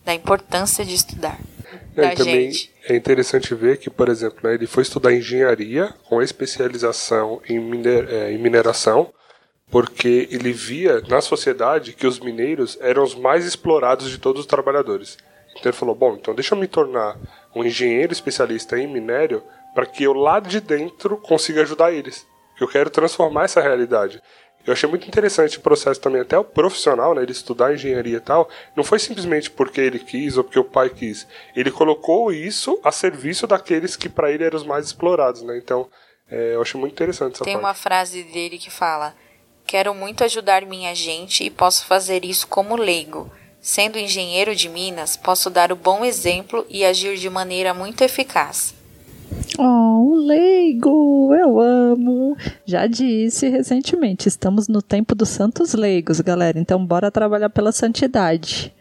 da importância de estudar. É, da também gente. é interessante ver que, por exemplo, né, ele foi estudar engenharia com especialização em, miner, é, em mineração, porque ele via na sociedade que os mineiros eram os mais explorados de todos os trabalhadores. Então ele falou: bom, então deixa eu me tornar um engenheiro especialista em minério para que eu lá de dentro consiga ajudar eles. Eu quero transformar essa realidade. Eu achei muito interessante o processo também, até o profissional, né, ele estudar engenharia e tal, não foi simplesmente porque ele quis ou porque o pai quis. Ele colocou isso a serviço daqueles que para ele eram os mais explorados, né? Então, é, eu achei muito interessante essa Tem parte. uma frase dele que fala: Quero muito ajudar minha gente e posso fazer isso como leigo. Sendo engenheiro de Minas, posso dar o bom exemplo e agir de maneira muito eficaz. Oh, leigo, eu amo. Já disse recentemente, estamos no tempo dos santos leigos, galera. Então bora trabalhar pela santidade.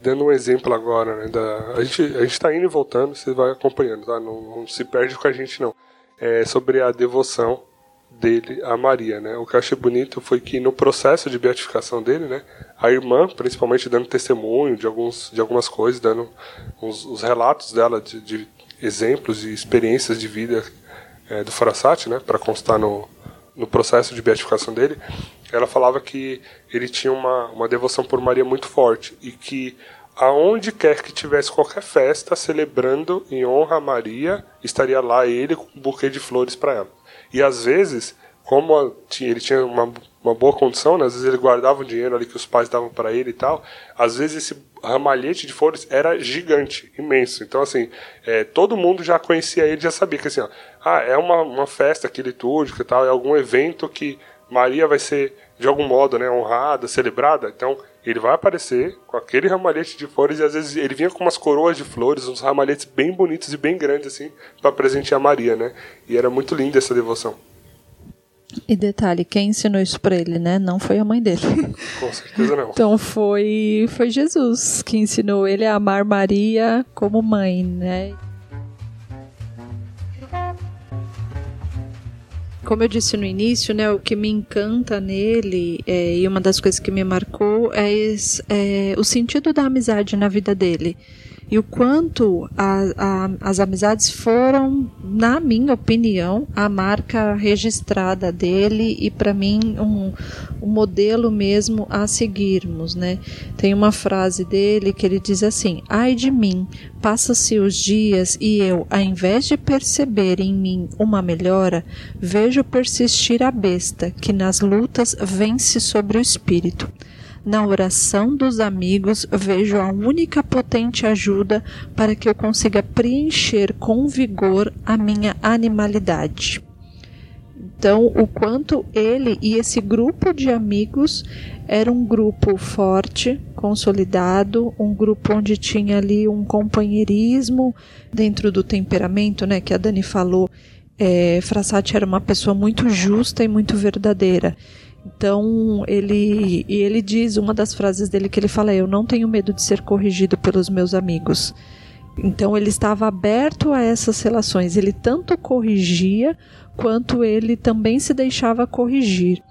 Dando um exemplo agora, né? Da, a, gente, a gente tá indo e voltando, você vai acompanhando, tá? Não, não se perde com a gente, não. É sobre a devoção dele a Maria, né? O que eu achei bonito foi que no processo de beatificação dele, né, a irmã, principalmente dando testemunho de alguns de algumas coisas, dando os relatos dela de, de, exemplos e experiências de vida é, do Farasati, né, para constar no, no processo de beatificação dele, ela falava que ele tinha uma, uma devoção por Maria muito forte e que aonde quer que tivesse qualquer festa celebrando em honra a Maria, estaria lá ele com um buquê de flores para ela. E às vezes, como ele tinha uma, uma boa condição, né? às vezes ele guardava o dinheiro ali que os pais davam para ele e tal, às vezes esse ramalhete de flores era gigante, imenso. Então, assim, é, todo mundo já conhecia ele, já sabia que, assim, ó, ah, é uma, uma festa aqui litúrgica e tal, é algum evento que Maria vai ser, de algum modo, né, honrada, celebrada. Então, ele vai aparecer com aquele ramalhete de flores e às vezes ele vinha com umas coroas de flores, uns ramalhetes bem bonitos e bem grandes assim, para presentear Maria, né? E era muito linda essa devoção. E detalhe, quem ensinou isso para ele, né? Não foi a mãe dele. Com certeza não. então foi foi Jesus que ensinou ele a amar Maria como mãe, né? como eu disse no início, né, o que me encanta nele é, e uma das coisas que me marcou é, é o sentido da amizade na vida dele e o quanto a, a, as amizades foram, na minha opinião, a marca registrada dele e para mim um, um modelo mesmo a seguirmos, né? Tem uma frase dele que ele diz assim: "Ai de mim, passa-se os dias e eu, ao invés de perceber em mim uma melhora, vejo persistir a besta que nas lutas vence sobre o espírito." Na oração dos amigos vejo a única potente ajuda para que eu consiga preencher com vigor a minha animalidade. Então, o quanto ele e esse grupo de amigos era um grupo forte, consolidado, um grupo onde tinha ali um companheirismo dentro do temperamento, né, que a Dani falou. É, Frassati era uma pessoa muito justa e muito verdadeira. Então, ele e ele diz uma das frases dele que ele fala: "Eu não tenho medo de ser corrigido pelos meus amigos". Então, ele estava aberto a essas relações. Ele tanto corrigia quanto ele também se deixava corrigir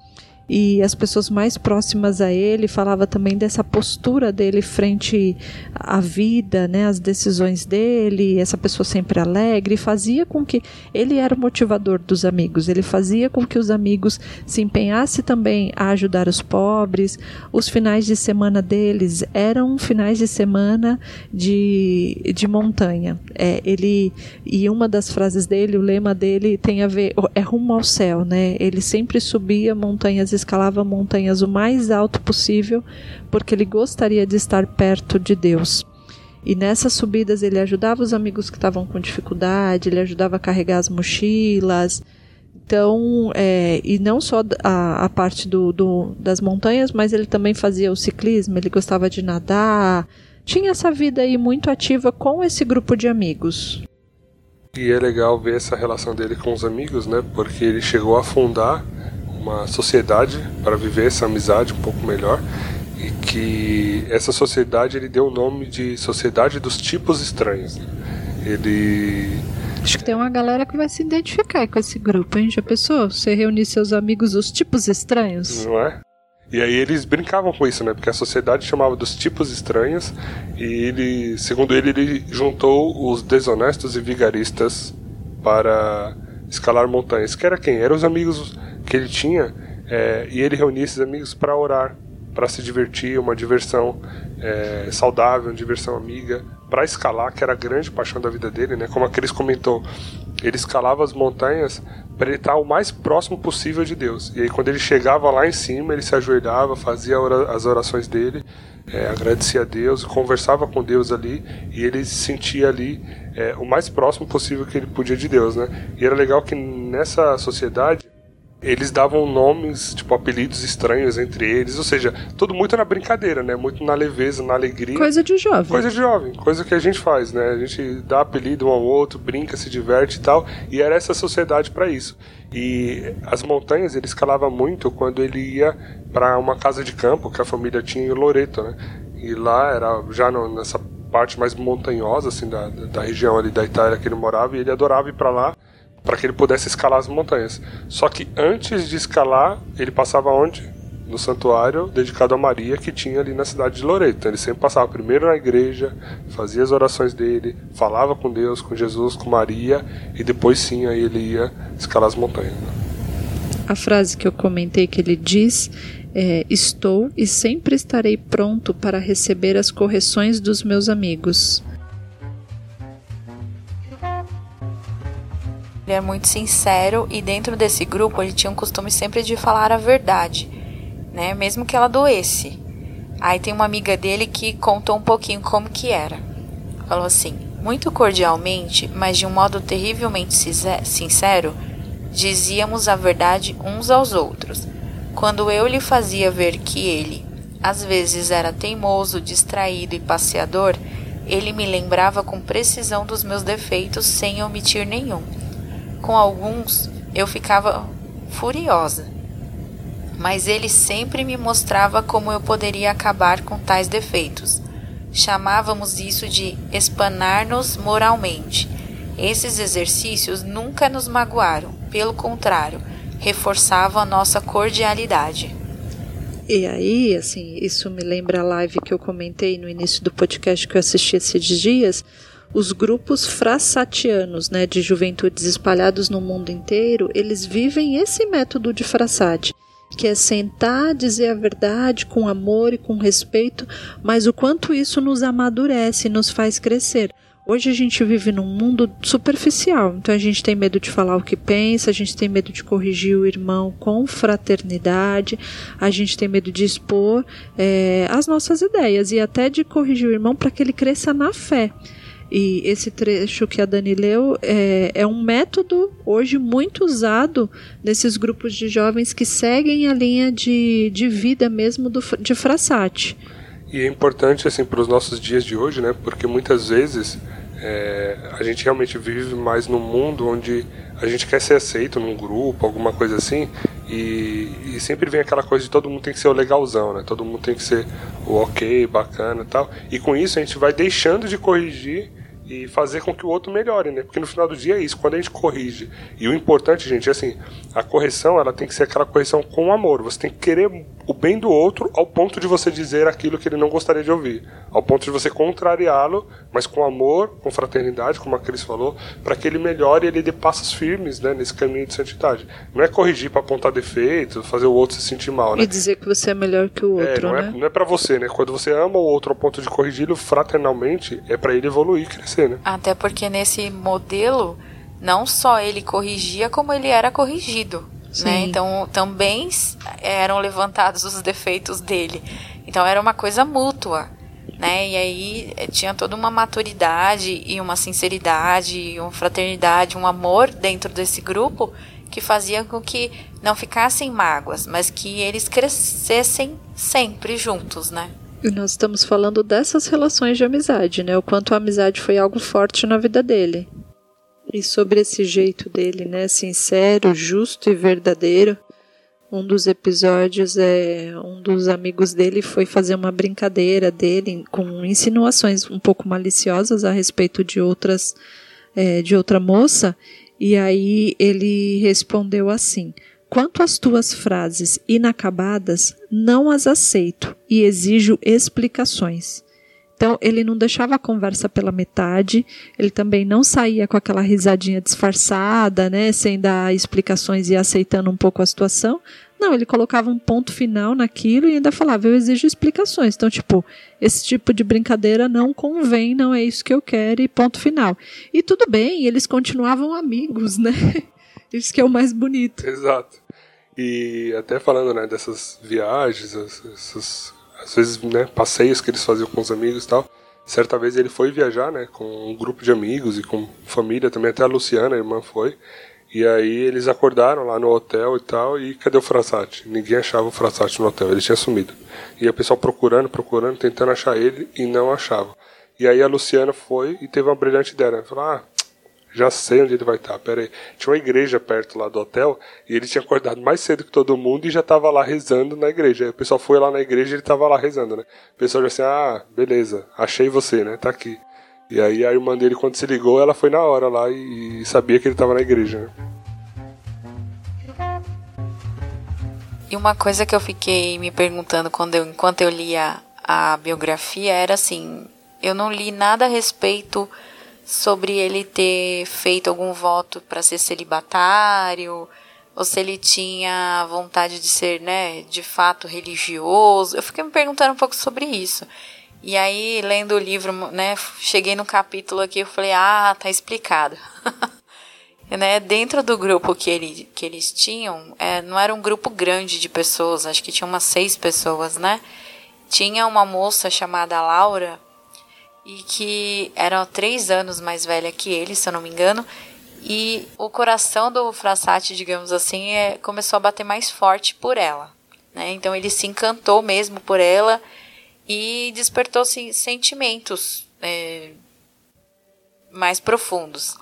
e as pessoas mais próximas a ele falava também dessa postura dele frente à vida, né, às decisões dele, essa pessoa sempre alegre, fazia com que ele era o motivador dos amigos, ele fazia com que os amigos se empenhassem também a ajudar os pobres. Os finais de semana deles eram finais de semana de, de montanha. É, ele e uma das frases dele, o lema dele tem a ver é rumo ao céu, né? Ele sempre subia montanhas escalava montanhas o mais alto possível, porque ele gostaria de estar perto de Deus. E nessas subidas ele ajudava os amigos que estavam com dificuldade, ele ajudava a carregar as mochilas. Então, é, e não só a, a parte do, do, das montanhas, mas ele também fazia o ciclismo, ele gostava de nadar. Tinha essa vida aí muito ativa com esse grupo de amigos. E é legal ver essa relação dele com os amigos, né? Porque ele chegou a fundar uma sociedade para viver essa amizade um pouco melhor e que essa sociedade ele deu o nome de Sociedade dos Tipos Estranhos. Ele Acho que tem uma galera que vai se identificar com esse grupo, hein? Já pensou? Você reunir seus amigos dos tipos estranhos? Não é? E aí eles brincavam com isso, né? Porque a sociedade chamava dos tipos estranhos e ele, segundo ele, ele juntou os desonestos e vigaristas para escalar montanhas. Que era quem? Eram os amigos que ele tinha é, e ele reunia esses amigos para orar, para se divertir, uma diversão é, saudável, uma diversão amiga, para escalar, que era a grande paixão da vida dele, né? Como a Cris comentou, ele escalava as montanhas para ele estar o mais próximo possível de Deus. E aí quando ele chegava lá em cima, ele se ajoelhava, fazia as orações dele, é, agradecia a Deus, conversava com Deus ali e ele se sentia ali é, o mais próximo possível que ele podia de Deus, né? E era legal que nessa sociedade eles davam nomes, tipo, apelidos estranhos entre eles, ou seja, tudo muito na brincadeira, né? Muito na leveza, na alegria. Coisa de jovem. Coisa de jovem, coisa que a gente faz, né? A gente dá apelido um ao outro, brinca, se diverte e tal, e era essa sociedade para isso. E as montanhas ele escalava muito quando ele ia para uma casa de campo que a família tinha em Loreto, né? E lá era já nessa parte mais montanhosa assim da, da região ali da Itália que ele morava e ele adorava ir para lá para que ele pudesse escalar as montanhas. Só que antes de escalar, ele passava onde? No santuário dedicado a Maria que tinha ali na cidade de Loreto. Então ele sempre passava primeiro na igreja, fazia as orações dele, falava com Deus, com Jesus, com Maria e depois sim aí ele ia escalar as montanhas. A frase que eu comentei que ele diz é, Estou e sempre estarei pronto para receber as correções dos meus amigos. Ele é muito sincero e dentro desse grupo ele tinha um costume sempre de falar a verdade, né? Mesmo que ela doesse. Aí tem uma amiga dele que contou um pouquinho como que era. Falou assim: muito cordialmente, mas de um modo terrivelmente sincero, dizíamos a verdade uns aos outros. Quando eu lhe fazia ver que ele, às vezes, era teimoso, distraído e passeador, ele me lembrava com precisão dos meus defeitos sem omitir nenhum. Com alguns eu ficava furiosa, mas ele sempre me mostrava como eu poderia acabar com tais defeitos. Chamávamos isso de espanar-nos moralmente. Esses exercícios nunca nos magoaram, pelo contrário, reforçavam a nossa cordialidade. E aí, assim, isso me lembra a live que eu comentei no início do podcast que eu assisti esses dias, os grupos frassatianos, né, de juventudes espalhados no mundo inteiro, eles vivem esse método de frassate, que é sentar, dizer a verdade com amor e com respeito, mas o quanto isso nos amadurece, nos faz crescer. Hoje a gente vive num mundo superficial, então a gente tem medo de falar o que pensa, a gente tem medo de corrigir o irmão com fraternidade, a gente tem medo de expor é, as nossas ideias e até de corrigir o irmão para que ele cresça na fé. E esse trecho que a Dani leu é, é um método hoje muito usado nesses grupos de jovens que seguem a linha de, de vida mesmo do, de Frassati. E é importante assim para os nossos dias de hoje, né? Porque muitas vezes é, a gente realmente vive mais num mundo onde a gente quer ser aceito num grupo, alguma coisa assim, e, e, sempre vem aquela coisa de todo mundo tem que ser o legalzão, né? Todo mundo tem que ser o ok, bacana e tal. E com isso a gente vai deixando de corrigir e fazer com que o outro melhore, né? Porque no final do dia é isso, quando a gente corrige. E o importante, gente, é assim, a correção, ela tem que ser aquela correção com amor. Você tem que querer o bem do outro ao ponto de você dizer aquilo que ele não gostaria de ouvir. Ao ponto de você contrariá-lo, mas com amor, com fraternidade, como a Cris falou, para que ele melhore e ele dê passos firmes, né, nesse caminho de santidade. Não é corrigir para apontar defeito, fazer o outro se sentir mal, né? E dizer que você é melhor que o é, outro, é, não né? É, não é para você, né? Quando você ama o outro ao ponto de corrigi-lo fraternalmente, é para ele evoluir, crescer né? Até porque nesse modelo, não só ele corrigia, como ele era corrigido. Né? Então também eram levantados os defeitos dele. Então era uma coisa mútua. Né? E aí eh, tinha toda uma maturidade e uma sinceridade, uma fraternidade, um amor dentro desse grupo que fazia com que não ficassem mágoas, mas que eles crescessem sempre juntos, né? Nós estamos falando dessas relações de amizade, né? O quanto a amizade foi algo forte na vida dele. E sobre esse jeito dele, né? Sincero, justo e verdadeiro. Um dos episódios é um dos amigos dele foi fazer uma brincadeira dele com insinuações um pouco maliciosas a respeito de outras é, de outra moça e aí ele respondeu assim: Quanto às tuas frases inacabadas, não as aceito e exijo explicações. Então, ele não deixava a conversa pela metade, ele também não saía com aquela risadinha disfarçada, né, sem dar explicações e aceitando um pouco a situação. Não, ele colocava um ponto final naquilo e ainda falava, eu exijo explicações. Então, tipo, esse tipo de brincadeira não convém, não é isso que eu quero e ponto final. E tudo bem, eles continuavam amigos, né? Isso que é o mais bonito. Exato. E até falando né, dessas viagens, essas, às vezes né, passeios que eles faziam com os amigos e tal. Certa vez ele foi viajar né, com um grupo de amigos e com família também, até a Luciana, a irmã, foi. E aí eles acordaram lá no hotel e tal, e cadê o Frassati? Ninguém achava o Frassati no hotel, ele tinha sumido. E o pessoal procurando, procurando, tentando achar ele e não achava. E aí a Luciana foi e teve uma brilhante ideia, né? Falou, ah, já sei onde ele vai estar, pera aí. Tinha uma igreja perto lá do hotel, e ele tinha acordado mais cedo que todo mundo e já estava lá rezando na igreja. Aí o pessoal foi lá na igreja e ele estava lá rezando, né? O pessoal já assim, ah, beleza, achei você, né? Tá aqui. E aí a irmã dele, quando se ligou, ela foi na hora lá e, e sabia que ele estava na igreja. Né? E uma coisa que eu fiquei me perguntando quando eu, enquanto eu lia a biografia era assim, eu não li nada a respeito sobre ele ter feito algum voto para ser celibatário, ou se ele tinha vontade de ser, né, de fato religioso. Eu fiquei me perguntando um pouco sobre isso. E aí, lendo o livro, né, cheguei no capítulo aqui, eu falei, ah, tá explicado. né, dentro do grupo que, ele, que eles tinham, é, não era um grupo grande de pessoas, acho que tinha umas seis pessoas, né? Tinha uma moça chamada Laura, e que era três anos mais velha que ele, se eu não me engano, e o coração do Frassati, digamos assim, é, começou a bater mais forte por ela. Né? Então ele se encantou mesmo por ela e despertou sentimentos é, mais profundos.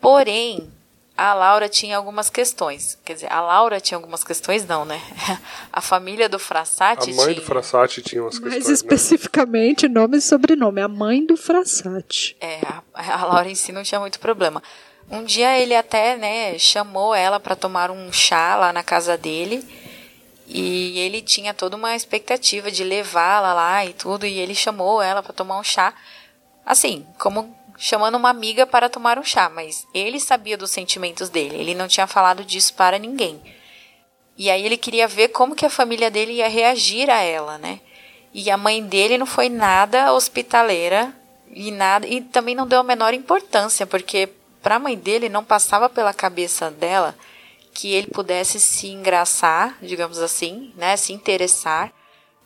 Porém, a Laura tinha algumas questões. Quer dizer, a Laura tinha algumas questões, não, né? A família do Frassati. A mãe tinha... do Frassati tinha umas questões. Mais né? especificamente, né? nome e sobrenome. A mãe do Frassati. É, a, a Laura em si não tinha muito problema. Um dia ele até, né, chamou ela para tomar um chá lá na casa dele. E ele tinha toda uma expectativa de levá-la lá e tudo, e ele chamou ela para tomar um chá. Assim, como chamando uma amiga para tomar um chá, mas ele sabia dos sentimentos dele, ele não tinha falado disso para ninguém. E aí ele queria ver como que a família dele ia reagir a ela, né? E a mãe dele não foi nada hospitaleira e nada e também não deu a menor importância, porque para a mãe dele não passava pela cabeça dela que ele pudesse se engraçar, digamos assim, né, se interessar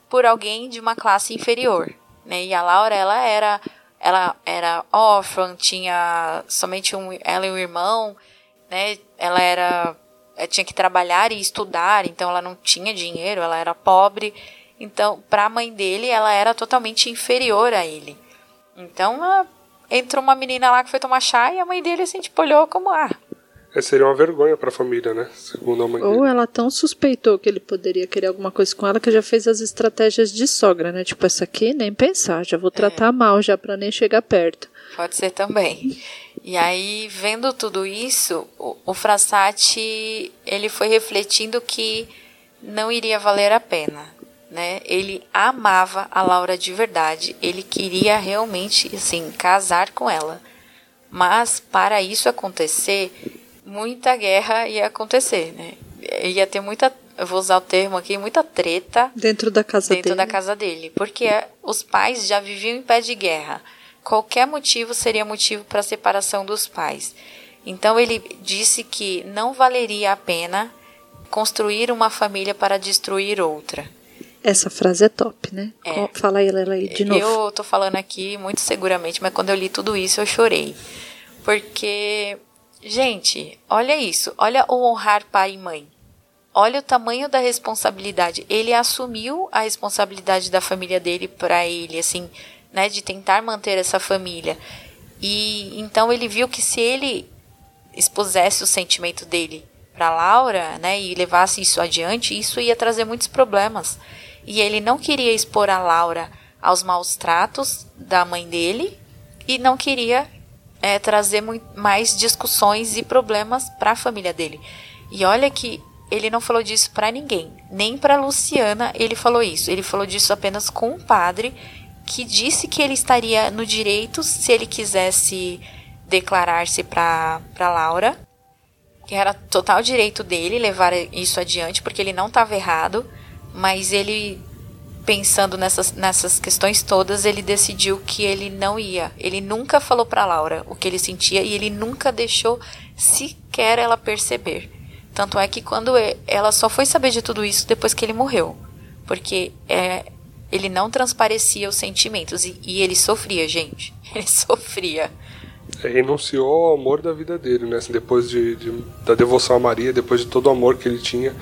por alguém de uma classe inferior, né? E a Laura ela era ela era órfã, tinha somente um, ela e um irmão, né? Ela era eh, tinha que trabalhar e estudar, então ela não tinha dinheiro, ela era pobre. Então, para a mãe dele, ela era totalmente inferior a ele. Então, entrou uma menina lá que foi tomar chá e a mãe dele assim, tipo, olhou como ah, é, seria uma vergonha para a família, né? Segundo a mãe Ou dele. ela tão suspeitou que ele poderia querer alguma coisa com ela que já fez as estratégias de sogra, né? Tipo, essa aqui nem pensar, já vou tratar é. mal já para nem chegar perto. Pode ser também. E aí, vendo tudo isso, o, o Frassati, ele foi refletindo que não iria valer a pena, né? Ele amava a Laura de verdade, ele queria realmente, assim, casar com ela. Mas para isso acontecer, muita guerra ia acontecer, né? Ia ter muita, eu vou usar o termo aqui, muita treta dentro da casa dentro dele. da casa dele, porque os pais já viviam em pé de guerra. Qualquer motivo seria motivo para a separação dos pais. Então ele disse que não valeria a pena construir uma família para destruir outra. Essa frase é top, né? É. Fala ela aí de novo. Eu tô falando aqui muito seguramente, mas quando eu li tudo isso eu chorei. Porque Gente, olha isso. Olha o honrar pai e mãe. Olha o tamanho da responsabilidade. Ele assumiu a responsabilidade da família dele para ele, assim, né, de tentar manter essa família. E então ele viu que se ele expusesse o sentimento dele para Laura, né, e levasse isso adiante, isso ia trazer muitos problemas. E ele não queria expor a Laura aos maus tratos da mãe dele e não queria é, trazer mais discussões e problemas para a família dele. E olha que ele não falou disso para ninguém, nem para Luciana ele falou isso. Ele falou disso apenas com um padre que disse que ele estaria no direito se ele quisesse declarar-se para Laura, que era total direito dele levar isso adiante, porque ele não estava errado, mas ele pensando nessas, nessas questões todas, ele decidiu que ele não ia. Ele nunca falou para Laura o que ele sentia e ele nunca deixou sequer ela perceber. Tanto é que quando ela só foi saber de tudo isso depois que ele morreu, porque é, ele não transparecia os sentimentos e, e ele sofria, gente. Ele sofria. renunciou ao amor da vida dele, né? Assim, depois de, de, da devoção a Maria, depois de todo o amor que ele tinha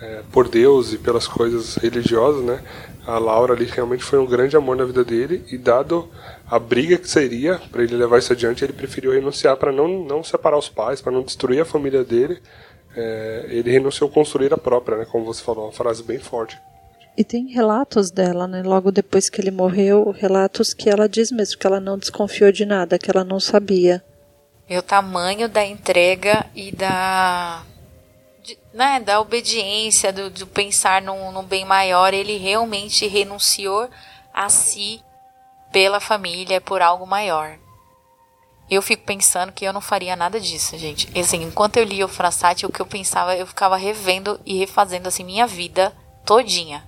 é, por Deus e pelas coisas religiosas, né? A Laura ali realmente foi um grande amor na vida dele e dado a briga que seria para ele levar isso adiante, ele preferiu renunciar para não, não separar os pais, para não destruir a família dele. É, ele renunciou a construir a própria, né? Como você falou, uma frase bem forte. E tem relatos dela, né? Logo depois que ele morreu, relatos que ela diz mesmo que ela não desconfiou de nada, que ela não sabia. E o tamanho da entrega e da. Né, da obediência, do, do pensar num, num bem maior, ele realmente renunciou a si pela família, por algo maior. Eu fico pensando que eu não faria nada disso, gente. Assim, enquanto eu lia o Frassati, o que eu pensava, eu ficava revendo e refazendo assim minha vida todinha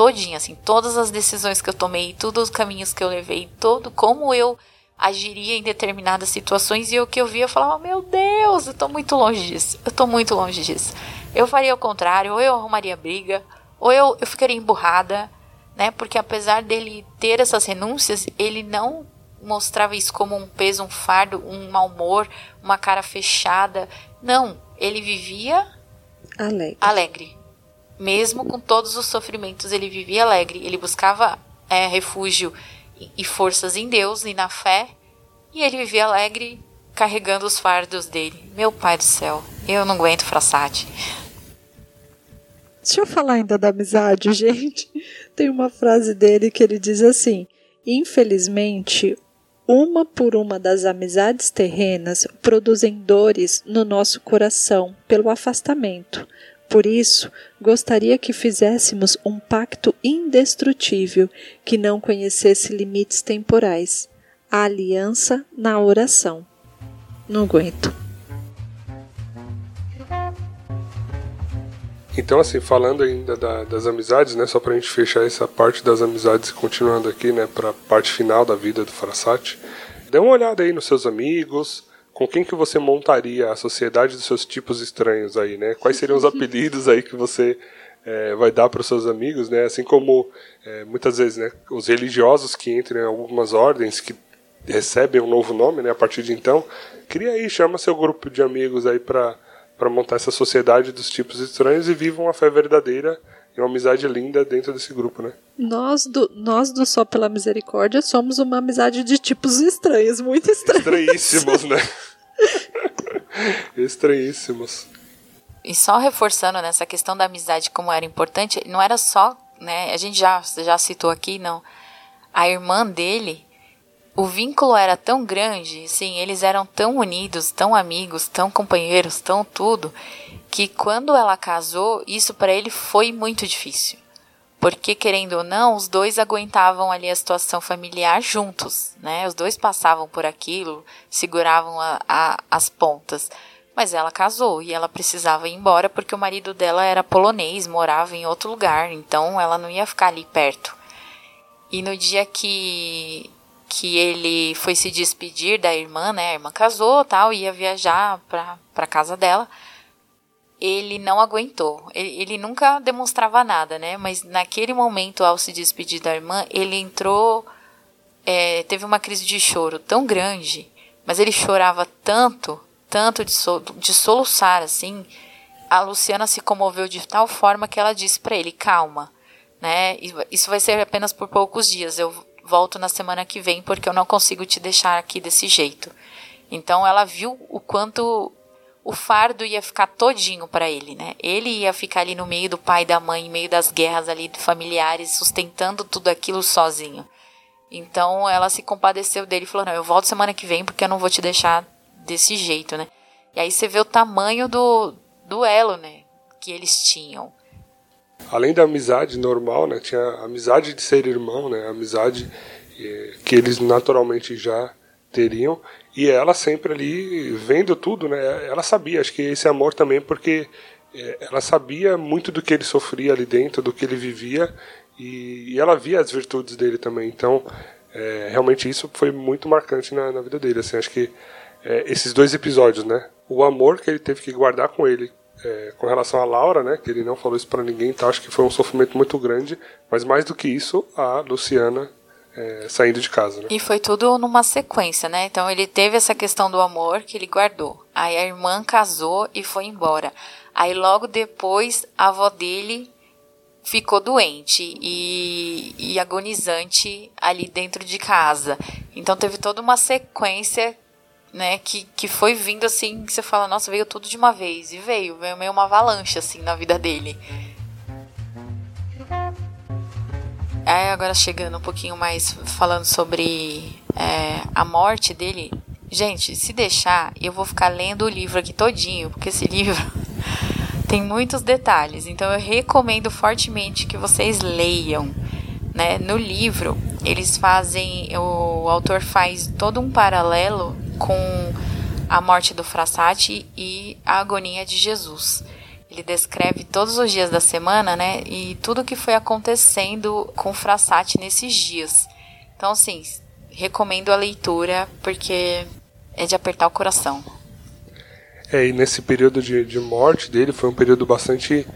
todinha, assim, todas as decisões que eu tomei, todos os caminhos que eu levei, todo como eu agiria em determinadas situações e o que eu via eu falava, meu Deus, eu tô muito longe disso, eu tô muito longe disso. Eu faria o contrário, ou eu arrumaria briga, ou eu, eu ficaria emburrada, né? Porque apesar dele ter essas renúncias, ele não mostrava isso como um peso, um fardo, um mau humor, uma cara fechada. Não, ele vivia alegre. alegre. Mesmo com todos os sofrimentos, ele vivia alegre. Ele buscava é, refúgio e forças em Deus e na fé. E ele vivia alegre, carregando os fardos dele. Meu pai do céu, eu não aguento Frassati. Deixa eu falar ainda da amizade, gente. Tem uma frase dele que ele diz assim: Infelizmente, uma por uma das amizades terrenas produzem dores no nosso coração pelo afastamento, por isso, gostaria que fizéssemos um pacto indestrutível que não conhecesse limites temporais. A aliança na oração. Não aguento. Então, assim, falando ainda da, das amizades, né, só pra gente fechar essa parte das amizades, continuando aqui, né, pra parte final da vida do Frassati, dê uma olhada aí nos seus amigos, com quem que você montaria a sociedade dos seus tipos estranhos aí, né? Quais seriam os apelidos aí que você é, vai dar para os seus amigos, né? Assim como é, muitas vezes, né, os religiosos que entram em algumas ordens que recebem um novo nome, né, a partir de então, cria aí, chama seu grupo de amigos aí para para montar essa sociedade dos tipos estranhos e vivam uma fé verdadeira e uma amizade linda dentro desse grupo, né? Nós do, nós do Só pela Misericórdia somos uma amizade de tipos estranhos, muito estranhos. Estranhíssimos, né? Estranhíssimos. E só reforçando nessa questão da amizade como era importante, não era só, né? A gente já, já citou aqui, não. A irmã dele, o vínculo era tão grande, sim, eles eram tão unidos, tão amigos, tão companheiros, tão tudo, que quando ela casou, isso para ele foi muito difícil. Porque, querendo ou não, os dois aguentavam ali a situação familiar juntos, né? Os dois passavam por aquilo, seguravam a, a, as pontas. Mas ela casou e ela precisava ir embora porque o marido dela era polonês, morava em outro lugar, então ela não ia ficar ali perto. E no dia que que ele foi se despedir da irmã, né? A irmã casou, tal, ia viajar para para casa dela ele não aguentou. Ele, ele, nunca demonstrava nada, né? Mas naquele momento, ao se despedir da irmã, ele entrou. É, teve uma crise de choro tão grande, mas ele chorava tanto, tanto de, de soluçar assim. A Luciana se comoveu de tal forma que ela disse para ele: calma, né? Isso vai ser apenas por poucos dias. Eu volto na semana que vem porque eu não consigo te deixar aqui desse jeito. Então ela viu o quanto o fardo ia ficar todinho para ele, né? Ele ia ficar ali no meio do pai e da mãe, em meio das guerras ali familiares, sustentando tudo aquilo sozinho. Então ela se compadeceu dele e falou: Não, eu volto semana que vem porque eu não vou te deixar desse jeito, né? E aí você vê o tamanho do duelo, né? Que eles tinham. Além da amizade normal, né? Tinha a amizade de ser irmão, né? A amizade eh, que eles naturalmente já teriam e ela sempre ali vendo tudo, né? Ela sabia, acho que esse amor também, porque é, ela sabia muito do que ele sofria ali dentro, do que ele vivia, e, ela via as virtudes dele também. Então, é, realmente isso foi muito marcante na, na vida dele. Assim, acho que é, esses dois episódios, né? O amor que ele teve que guardar com ele, é, com relação a Laura, né? Que ele não falou isso para ninguém, então acho que foi um sofrimento muito grande. Mas mais do que isso, a Luciana é, saindo de casa. Né? E foi tudo numa sequência, né? Então ele teve essa questão do amor que ele guardou. Aí a irmã casou e foi embora. Aí logo depois a avó dele ficou doente e, e agonizante ali dentro de casa. Então teve toda uma sequência né, que, que foi vindo assim, que você fala, nossa, veio tudo de uma vez. E veio, veio meio uma avalanche assim na vida dele. Aí agora chegando um pouquinho mais falando sobre é, a morte dele. Gente, se deixar, eu vou ficar lendo o livro aqui todinho, porque esse livro tem muitos detalhes. Então eu recomendo fortemente que vocês leiam. Né? No livro, eles fazem. O autor faz todo um paralelo com a morte do Frassati e a agonia de Jesus. Ele descreve todos os dias da semana, né? E tudo que foi acontecendo com Frassati nesses dias. Então, assim, recomendo a leitura porque é de apertar o coração. É, e nesse período de, de morte dele foi um período bastante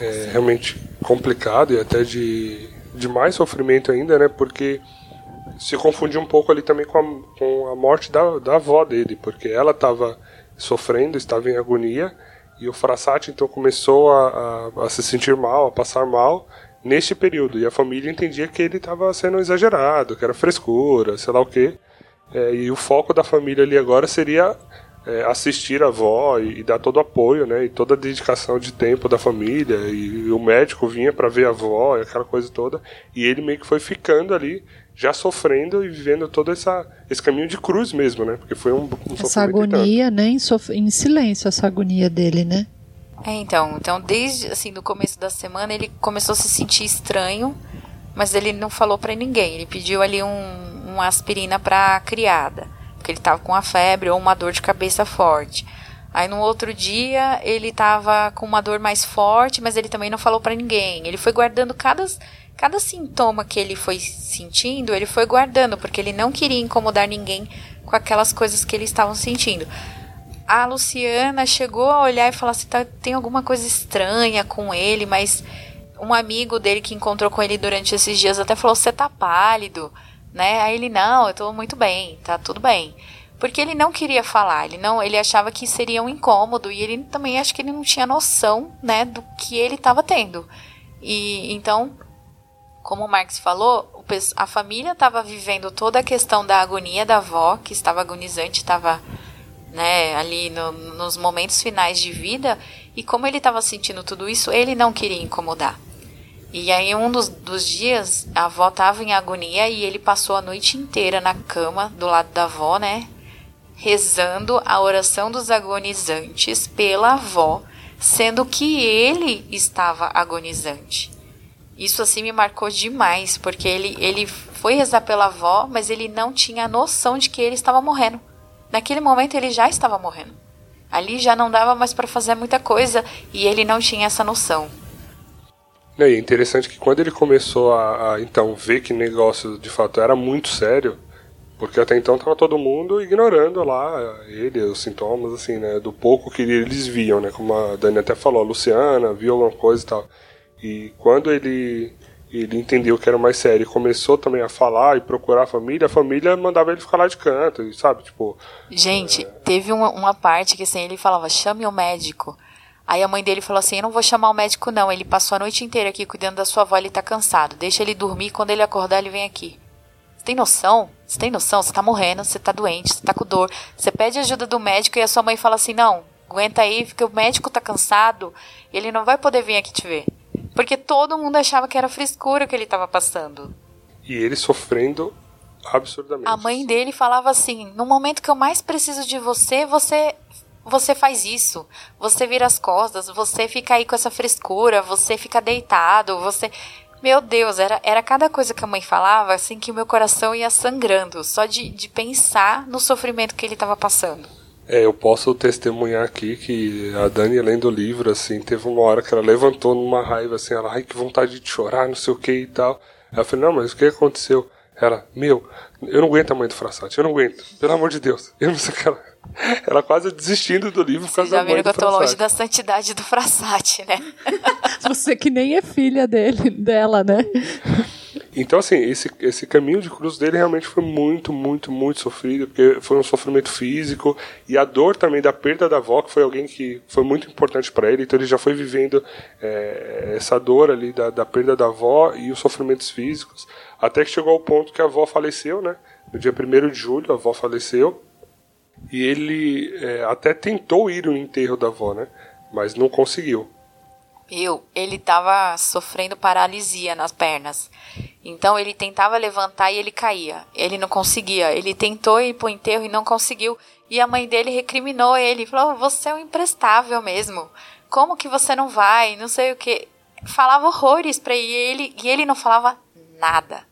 é, realmente complicado e até de, de mais sofrimento ainda, né? Porque se confundiu um pouco ali também com a, com a morte da, da avó dele, porque ela estava sofrendo, estava em agonia e o Frassati então começou a, a, a, se sentir mal, a passar mal neste período. E a família entendia que ele estava sendo exagerado, que era frescura, sei lá o quê. É, e o foco da família ali agora seria é, assistir a avó e, e, dar todo o apoio, né? E toda a dedicação de tempo da família. E, e o médico vinha para ver a avó e aquela coisa toda. E ele meio que foi ficando ali já sofrendo e vivendo todo essa, esse caminho de cruz mesmo, né? Porque foi um, um Essa agonia, né? Em, em, silêncio, essa agonia dele, né? É, então, então desde assim do começo da semana ele começou a se sentir estranho, mas ele não falou para ninguém. Ele pediu ali um, uma aspirina para criada, porque ele tava com uma febre ou uma dor de cabeça forte. Aí no outro dia ele tava com uma dor mais forte, mas ele também não falou para ninguém. Ele foi guardando cada Cada sintoma que ele foi sentindo, ele foi guardando, porque ele não queria incomodar ninguém com aquelas coisas que ele estavam sentindo. A Luciana chegou a olhar e falar assim: tá, tem alguma coisa estranha com ele, mas um amigo dele que encontrou com ele durante esses dias até falou: você tá pálido, né? Aí ele: não, eu tô muito bem, tá tudo bem. Porque ele não queria falar, ele não, ele achava que seria um incômodo e ele também acho que ele não tinha noção, né, do que ele estava tendo. E então como o Marx falou, a família estava vivendo toda a questão da agonia da avó, que estava agonizante, estava né, ali no, nos momentos finais de vida, e como ele estava sentindo tudo isso, ele não queria incomodar. E aí, um dos, dos dias, a avó estava em agonia e ele passou a noite inteira na cama, do lado da avó, né? Rezando a oração dos agonizantes pela avó, sendo que ele estava agonizante. Isso assim me marcou demais, porque ele, ele foi rezar pela avó, mas ele não tinha noção de que ele estava morrendo. Naquele momento ele já estava morrendo. Ali já não dava mais para fazer muita coisa e ele não tinha essa noção. É interessante que quando ele começou a, a então ver que o negócio de fato era muito sério, porque até então estava todo mundo ignorando lá ele, os sintomas, assim, né? Do pouco que eles viam, né? Como a Dani até falou, a Luciana viu alguma coisa e tal. E quando ele ele entendeu que era mais sério e começou também a falar e procurar a família, a família mandava ele ficar lá de canto, sabe? Tipo. Gente, é... teve uma, uma parte que assim, ele falava, chame o médico. Aí a mãe dele falou assim: Eu não vou chamar o médico, não. Ele passou a noite inteira aqui cuidando da sua avó, ele tá cansado. Deixa ele dormir, quando ele acordar, ele vem aqui. Você tem noção? Você tem noção? Você tá morrendo, você tá doente, você tá com dor. Você pede ajuda do médico e a sua mãe fala assim: Não, aguenta aí, porque o médico tá cansado, ele não vai poder vir aqui te ver. Porque todo mundo achava que era frescura que ele estava passando. E ele sofrendo absurdamente. A mãe dele falava assim: "No momento que eu mais preciso de você, você você faz isso. Você vira as costas, você fica aí com essa frescura, você fica deitado, você meu Deus, era, era cada coisa que a mãe falava, assim, que o meu coração ia sangrando, só de, de pensar no sofrimento que ele estava passando. É, eu posso testemunhar aqui que a Dani, lendo o livro, assim, teve uma hora que ela levantou numa raiva, assim, ela, ai, que vontade de chorar, não sei o que e tal. Ela falou, não, mas o que aconteceu? Ela, meu, eu não aguento a mãe do Frassati, eu não aguento, pelo amor de Deus. Eu não sei o que ela... Ela quase desistindo do livro por causa da mãe do Frassati. que eu tô longe da santidade do Frassati, né? Você que nem é filha dele, dela, né? Então, assim, esse, esse caminho de cruz dele realmente foi muito, muito, muito sofrido, porque foi um sofrimento físico e a dor também da perda da avó, que foi alguém que foi muito importante para ele, então ele já foi vivendo é, essa dor ali da, da perda da avó e os sofrimentos físicos, até que chegou ao ponto que a avó faleceu, né? No dia 1 de julho, a avó faleceu e ele é, até tentou ir no enterro da avó, né? Mas não conseguiu. Eu, ele estava sofrendo paralisia nas pernas. Então ele tentava levantar e ele caía. Ele não conseguia. Ele tentou ir pro enterro e não conseguiu. E a mãe dele recriminou ele. Falou: Você é um imprestável mesmo. Como que você não vai? Não sei o que. Falava horrores para ele e ele não falava nada.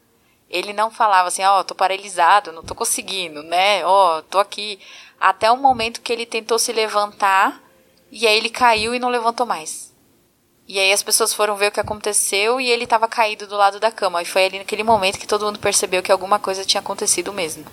Ele não falava assim: Ó, oh, tô paralisado, não tô conseguindo, né? Ó, oh, tô aqui. Até o momento que ele tentou se levantar e aí ele caiu e não levantou mais. E aí as pessoas foram ver o que aconteceu e ele estava caído do lado da cama. E foi ali naquele momento que todo mundo percebeu que alguma coisa tinha acontecido mesmo.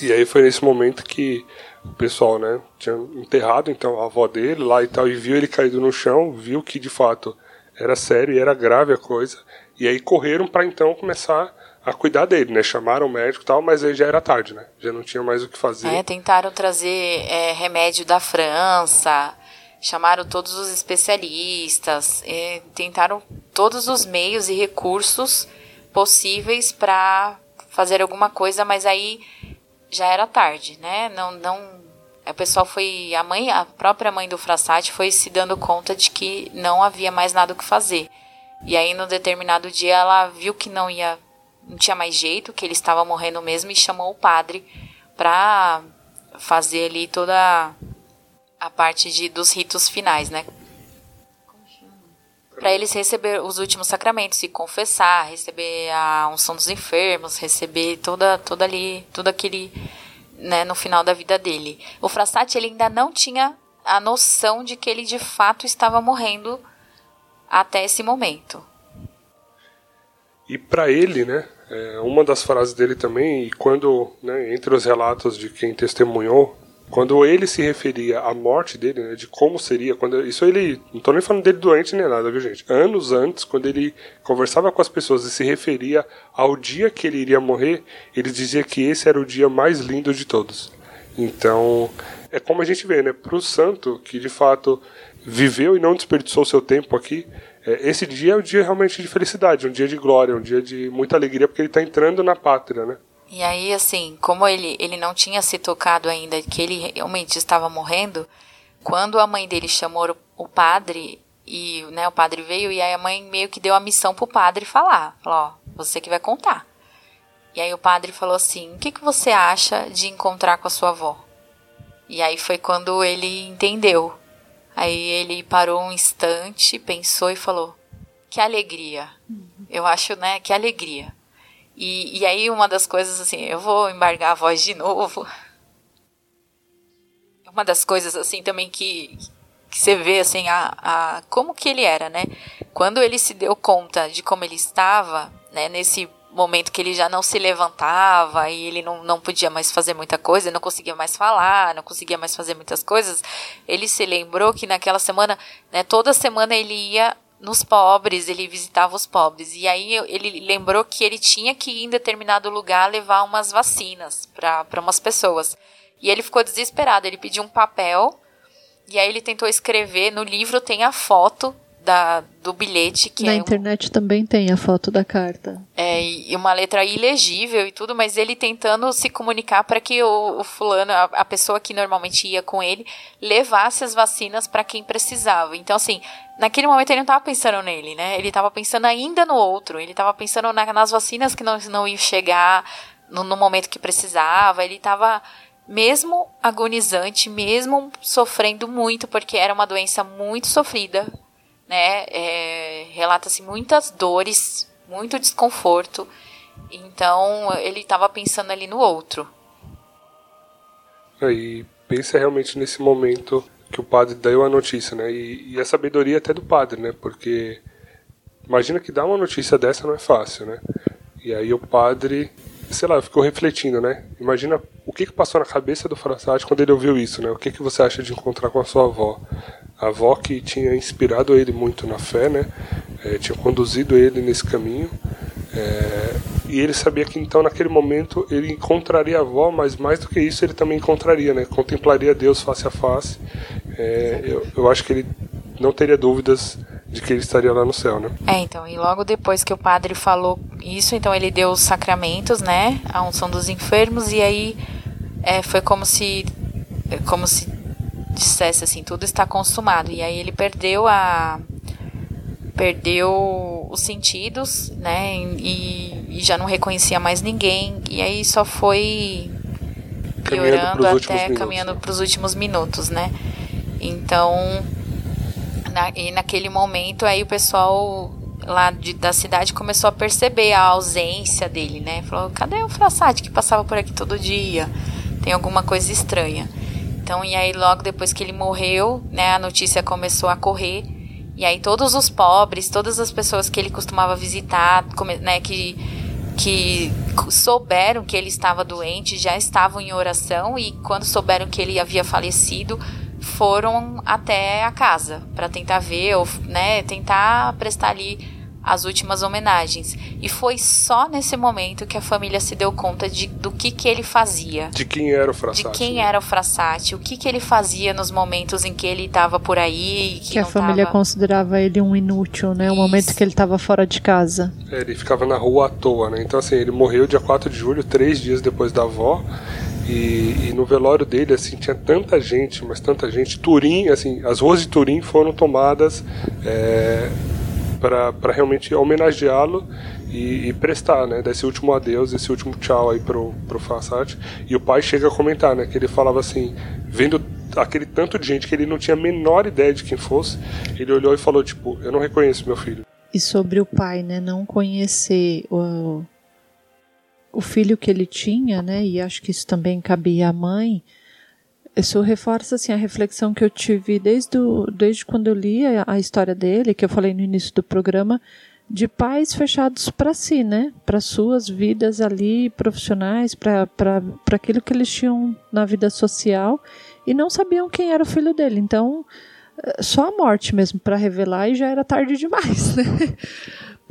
E aí foi nesse momento que o pessoal, né, tinha enterrado então a avó dele lá e tal e viu ele caído no chão, viu que de fato era sério e era grave a coisa. E aí correram para então começar a cuidar dele, né? Chamaram o médico e tal, mas aí já era tarde, né? Já não tinha mais o que fazer. É, tentaram trazer é, remédio da França, chamaram todos os especialistas, é, tentaram todos os meios e recursos possíveis para fazer alguma coisa, mas aí já era tarde, né? Não, não, a pessoa foi a mãe, a própria mãe do Frassati foi se dando conta de que não havia mais nada o que fazer. E aí, no determinado dia, ela viu que não ia, não tinha mais jeito, que ele estava morrendo mesmo e chamou o padre para fazer ali toda a parte de, dos ritos finais, né? Para eles receber os últimos sacramentos, se confessar, receber a unção dos enfermos, receber toda, toda ali, tudo aquele, né, no final da vida dele. O Frassati ele ainda não tinha a noção de que ele de fato estava morrendo até esse momento. E para ele, né, é, uma das frases dele também, e quando, né, entre os relatos de quem testemunhou, quando ele se referia à morte dele, né, de como seria, quando isso ele, não tô nem falando dele doente nem nada, viu gente? Anos antes, quando ele conversava com as pessoas e se referia ao dia que ele iria morrer, ele dizia que esse era o dia mais lindo de todos. Então, é como a gente vê, né? Para o santo que de fato viveu e não desperdiçou seu tempo aqui, é, esse dia é um dia realmente de felicidade, um dia de glória, um dia de muita alegria, porque ele está entrando na pátria, né? E aí, assim, como ele, ele não tinha se tocado ainda que ele realmente estava morrendo, quando a mãe dele chamou o padre, e né, o padre veio, e aí a mãe meio que deu a missão pro padre falar. Falou, ó, você que vai contar. E aí o padre falou assim, o que, que você acha de encontrar com a sua avó? E aí foi quando ele entendeu. Aí ele parou um instante, pensou e falou, que alegria. Eu acho, né, que alegria. E, e aí uma das coisas assim, eu vou embargar a voz de novo. Uma das coisas assim também que, que você vê assim a, a como que ele era, né? Quando ele se deu conta de como ele estava, né, nesse momento que ele já não se levantava e ele não, não podia mais fazer muita coisa, não conseguia mais falar, não conseguia mais fazer muitas coisas, ele se lembrou que naquela semana, né, toda semana ele ia nos pobres, ele visitava os pobres. E aí ele lembrou que ele tinha que ir em determinado lugar levar umas vacinas para umas pessoas. E ele ficou desesperado, ele pediu um papel e aí ele tentou escrever, no livro tem a foto da, do bilhete que Na é internet um, também tem a foto da carta. É, e uma letra ilegível e tudo, mas ele tentando se comunicar para que o, o fulano, a, a, pessoa que normalmente ia com ele, levasse as vacinas para quem precisava. Então, assim, naquele momento ele não estava pensando nele, né? Ele estava pensando ainda no outro, ele estava pensando na, nas vacinas que não, não iam chegar no, no momento que precisava, ele estava mesmo agonizante, mesmo sofrendo muito, porque era uma doença muito sofrida, né? É, Relata-se muitas dores, muito desconforto. Então ele estava pensando ali no outro. E pensa realmente nesse momento que o padre deu a notícia, né? E, e, a sabedoria até do padre, né? Porque imagina que dar uma notícia dessa não é fácil, né? E aí o padre, sei lá, ficou refletindo, né? Imagina o que, que passou na cabeça do Frassati quando ele ouviu isso, né? O que, que você acha de encontrar com a sua avó? a avó que tinha inspirado ele muito na fé, né? É, tinha conduzido ele nesse caminho É, e ele sabia que então naquele momento ele encontraria a avó, mas mais do que isso ele também encontraria, né? Contemplaria Deus face a face. É, eu, eu acho que ele não teria dúvidas de que ele estaria lá no céu, né? É, então, e logo depois que o padre falou isso, então ele deu os sacramentos, né? A unção dos enfermos, e aí é, foi como se como se dissesse assim, tudo está consumado. E aí ele perdeu a perdeu os sentidos, né? E, e já não reconhecia mais ninguém. E aí só foi piorando até caminhando para os últimos minutos, né? Então, na, e naquele momento aí o pessoal lá de, da cidade começou a perceber a ausência dele, né? Falou, cadê o Frassati que passava por aqui todo dia? Tem alguma coisa estranha. Então, e aí logo depois que ele morreu, né, a notícia começou a correr. E aí todos os pobres, todas as pessoas que ele costumava visitar, né, que que souberam que ele estava doente, já estavam em oração e quando souberam que ele havia falecido, foram até a casa para tentar ver, ou, né, tentar prestar ali as últimas homenagens. E foi só nesse momento que a família se deu conta de, do que, que ele fazia. De quem era o Frassati. De quem né? era o Frassati, o que, que ele fazia nos momentos em que ele estava por aí. Que, que a família tava... considerava ele um inútil, né? O momento que ele estava fora de casa. É, ele ficava na rua à toa, né? Então, assim, ele morreu dia 4 de julho, três dias depois da avó. E, e, no velório dele, assim, tinha tanta gente, mas tanta gente. Turim, assim, as ruas de Turim foram tomadas é, para realmente homenageá-lo e, e, prestar, né, desse último adeus, esse último tchau aí pro, pro Farsat. E o pai chega a comentar, né, que ele falava assim, vendo aquele tanto de gente que ele não tinha a menor ideia de quem fosse, ele olhou e falou, tipo, eu não reconheço meu filho. E sobre o pai, né, não conhecer o, o filho que ele tinha, né, e acho que isso também cabia à mãe, isso reforça assim a reflexão que eu tive desde, desde quando eu li a, a história dele, que eu falei no início do programa, de pais fechados para si, né? Para suas vidas ali profissionais, para aquilo que eles tinham na vida social e não sabiam quem era o filho dele. Então, eh, só a morte mesmo para revelar e já era tarde demais, né?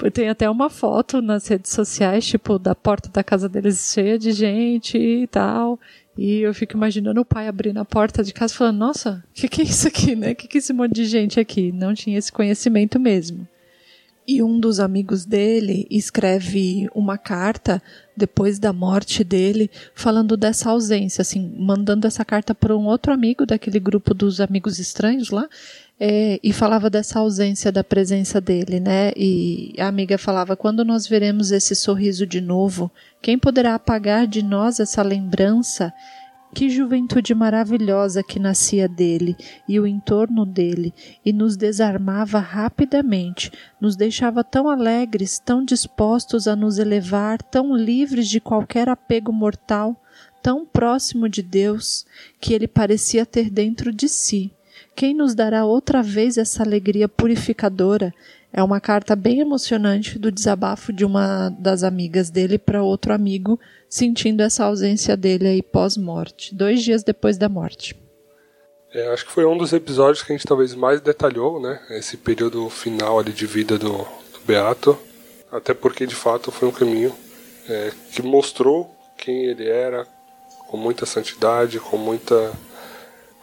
Tem até uma foto nas redes sociais, tipo, da porta da casa deles cheia de gente e tal. E eu fico imaginando o pai abrindo a porta de casa falando: Nossa, o que, que é isso aqui, né? O que, que é esse monte de gente aqui? Não tinha esse conhecimento mesmo. E um dos amigos dele escreve uma carta depois da morte dele, falando dessa ausência, assim, mandando essa carta para um outro amigo daquele grupo dos amigos estranhos lá, é, e falava dessa ausência da presença dele, né? E a amiga falava: quando nós veremos esse sorriso de novo, quem poderá apagar de nós essa lembrança? Que juventude maravilhosa que nascia dele e o entorno dele, e nos desarmava rapidamente, nos deixava tão alegres, tão dispostos a nos elevar, tão livres de qualquer apego mortal, tão próximo de Deus, que ele parecia ter dentro de si. Quem nos dará outra vez essa alegria purificadora, é uma carta bem emocionante do desabafo de uma das amigas dele para outro amigo, sentindo essa ausência dele aí pós-morte, dois dias depois da morte. É, acho que foi um dos episódios que a gente talvez mais detalhou, né? Esse período final ali de vida do, do Beato, até porque de fato foi um caminho é, que mostrou quem ele era, com muita santidade, com muita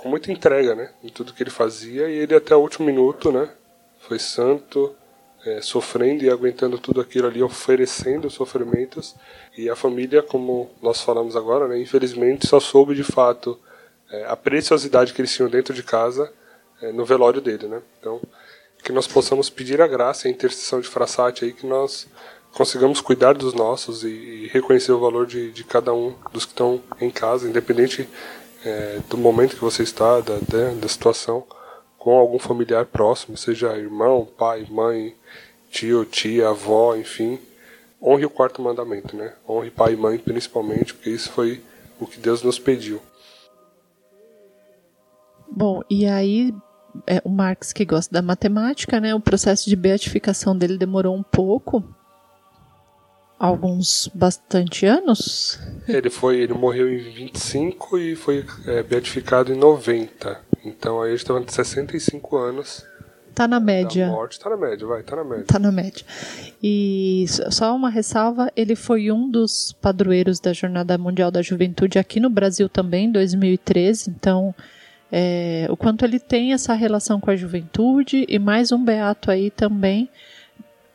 com muita entrega, né, em tudo que ele fazia e ele até o último minuto, né, foi santo, é, sofrendo e aguentando tudo aquilo ali, oferecendo sofrimentos. E a família, como nós falamos agora, né, infelizmente só soube de fato é, a preciosidade que eles tinham dentro de casa é, no velório dele. Né? Então, que nós possamos pedir a graça e a intercessão de Frassati aí, que nós consigamos cuidar dos nossos e, e reconhecer o valor de, de cada um dos que estão em casa, independente é, do momento que você está, da, da, da situação com algum familiar próximo, seja irmão, pai, mãe, tio, tia, avó, enfim. Honre o quarto mandamento, né? Honre pai e mãe principalmente, porque isso foi o que Deus nos pediu. Bom, e aí é, o Marx que gosta da matemática, né? O processo de beatificação dele demorou um pouco, alguns bastante anos. Ele foi, ele morreu em 25 e foi é, beatificado em 90. Então aí ele estava com 65 anos tá na média. Morte tá na média, vai, tá na média. Tá na média. E só uma ressalva, ele foi um dos padroeiros da Jornada Mundial da Juventude aqui no Brasil também, em 2013, então é, o quanto ele tem essa relação com a juventude e mais um beato aí também.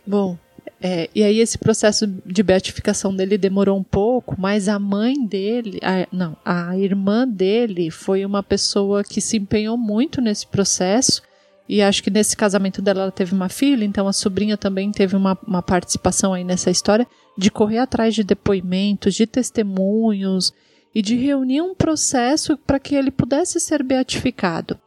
Bom, é, e aí esse processo de beatificação dele demorou um pouco, mas a mãe dele, a, não, a irmã dele foi uma pessoa que se empenhou muito nesse processo. E acho que nesse casamento dela ela teve uma filha, então a sobrinha também teve uma, uma participação aí nessa história de correr atrás de depoimentos, de testemunhos e de reunir um processo para que ele pudesse ser beatificado.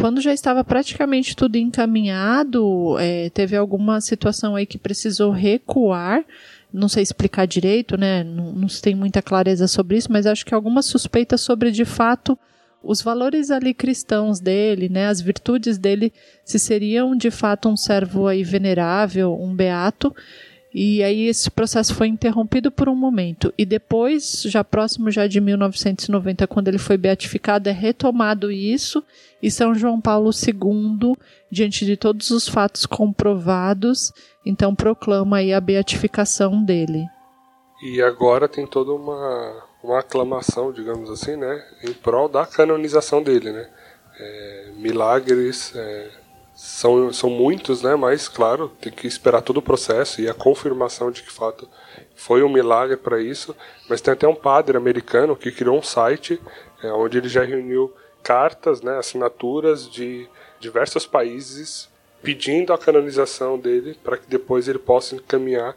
Quando já estava praticamente tudo encaminhado, é, teve alguma situação aí que precisou recuar. Não sei explicar direito, né? Não, não se tem muita clareza sobre isso, mas acho que alguma suspeita sobre de fato os valores ali cristãos dele, né, as virtudes dele, se seriam de fato um servo aí venerável, um beato, e aí esse processo foi interrompido por um momento. E depois, já próximo já de 1990, quando ele foi beatificado, é retomado isso. E São João Paulo II, diante de todos os fatos comprovados, então proclama aí a beatificação dele. E agora tem toda uma, uma aclamação, digamos assim, né, em prol da canonização dele, né. É, milagres, é, são, são muitos, né? Mas, claro, tem que esperar todo o processo e a confirmação de que, fato, foi um milagre para isso. Mas tem até um padre americano que criou um site é, onde ele já reuniu cartas, né, assinaturas de diversos países pedindo a canonização dele para que depois ele possa encaminhar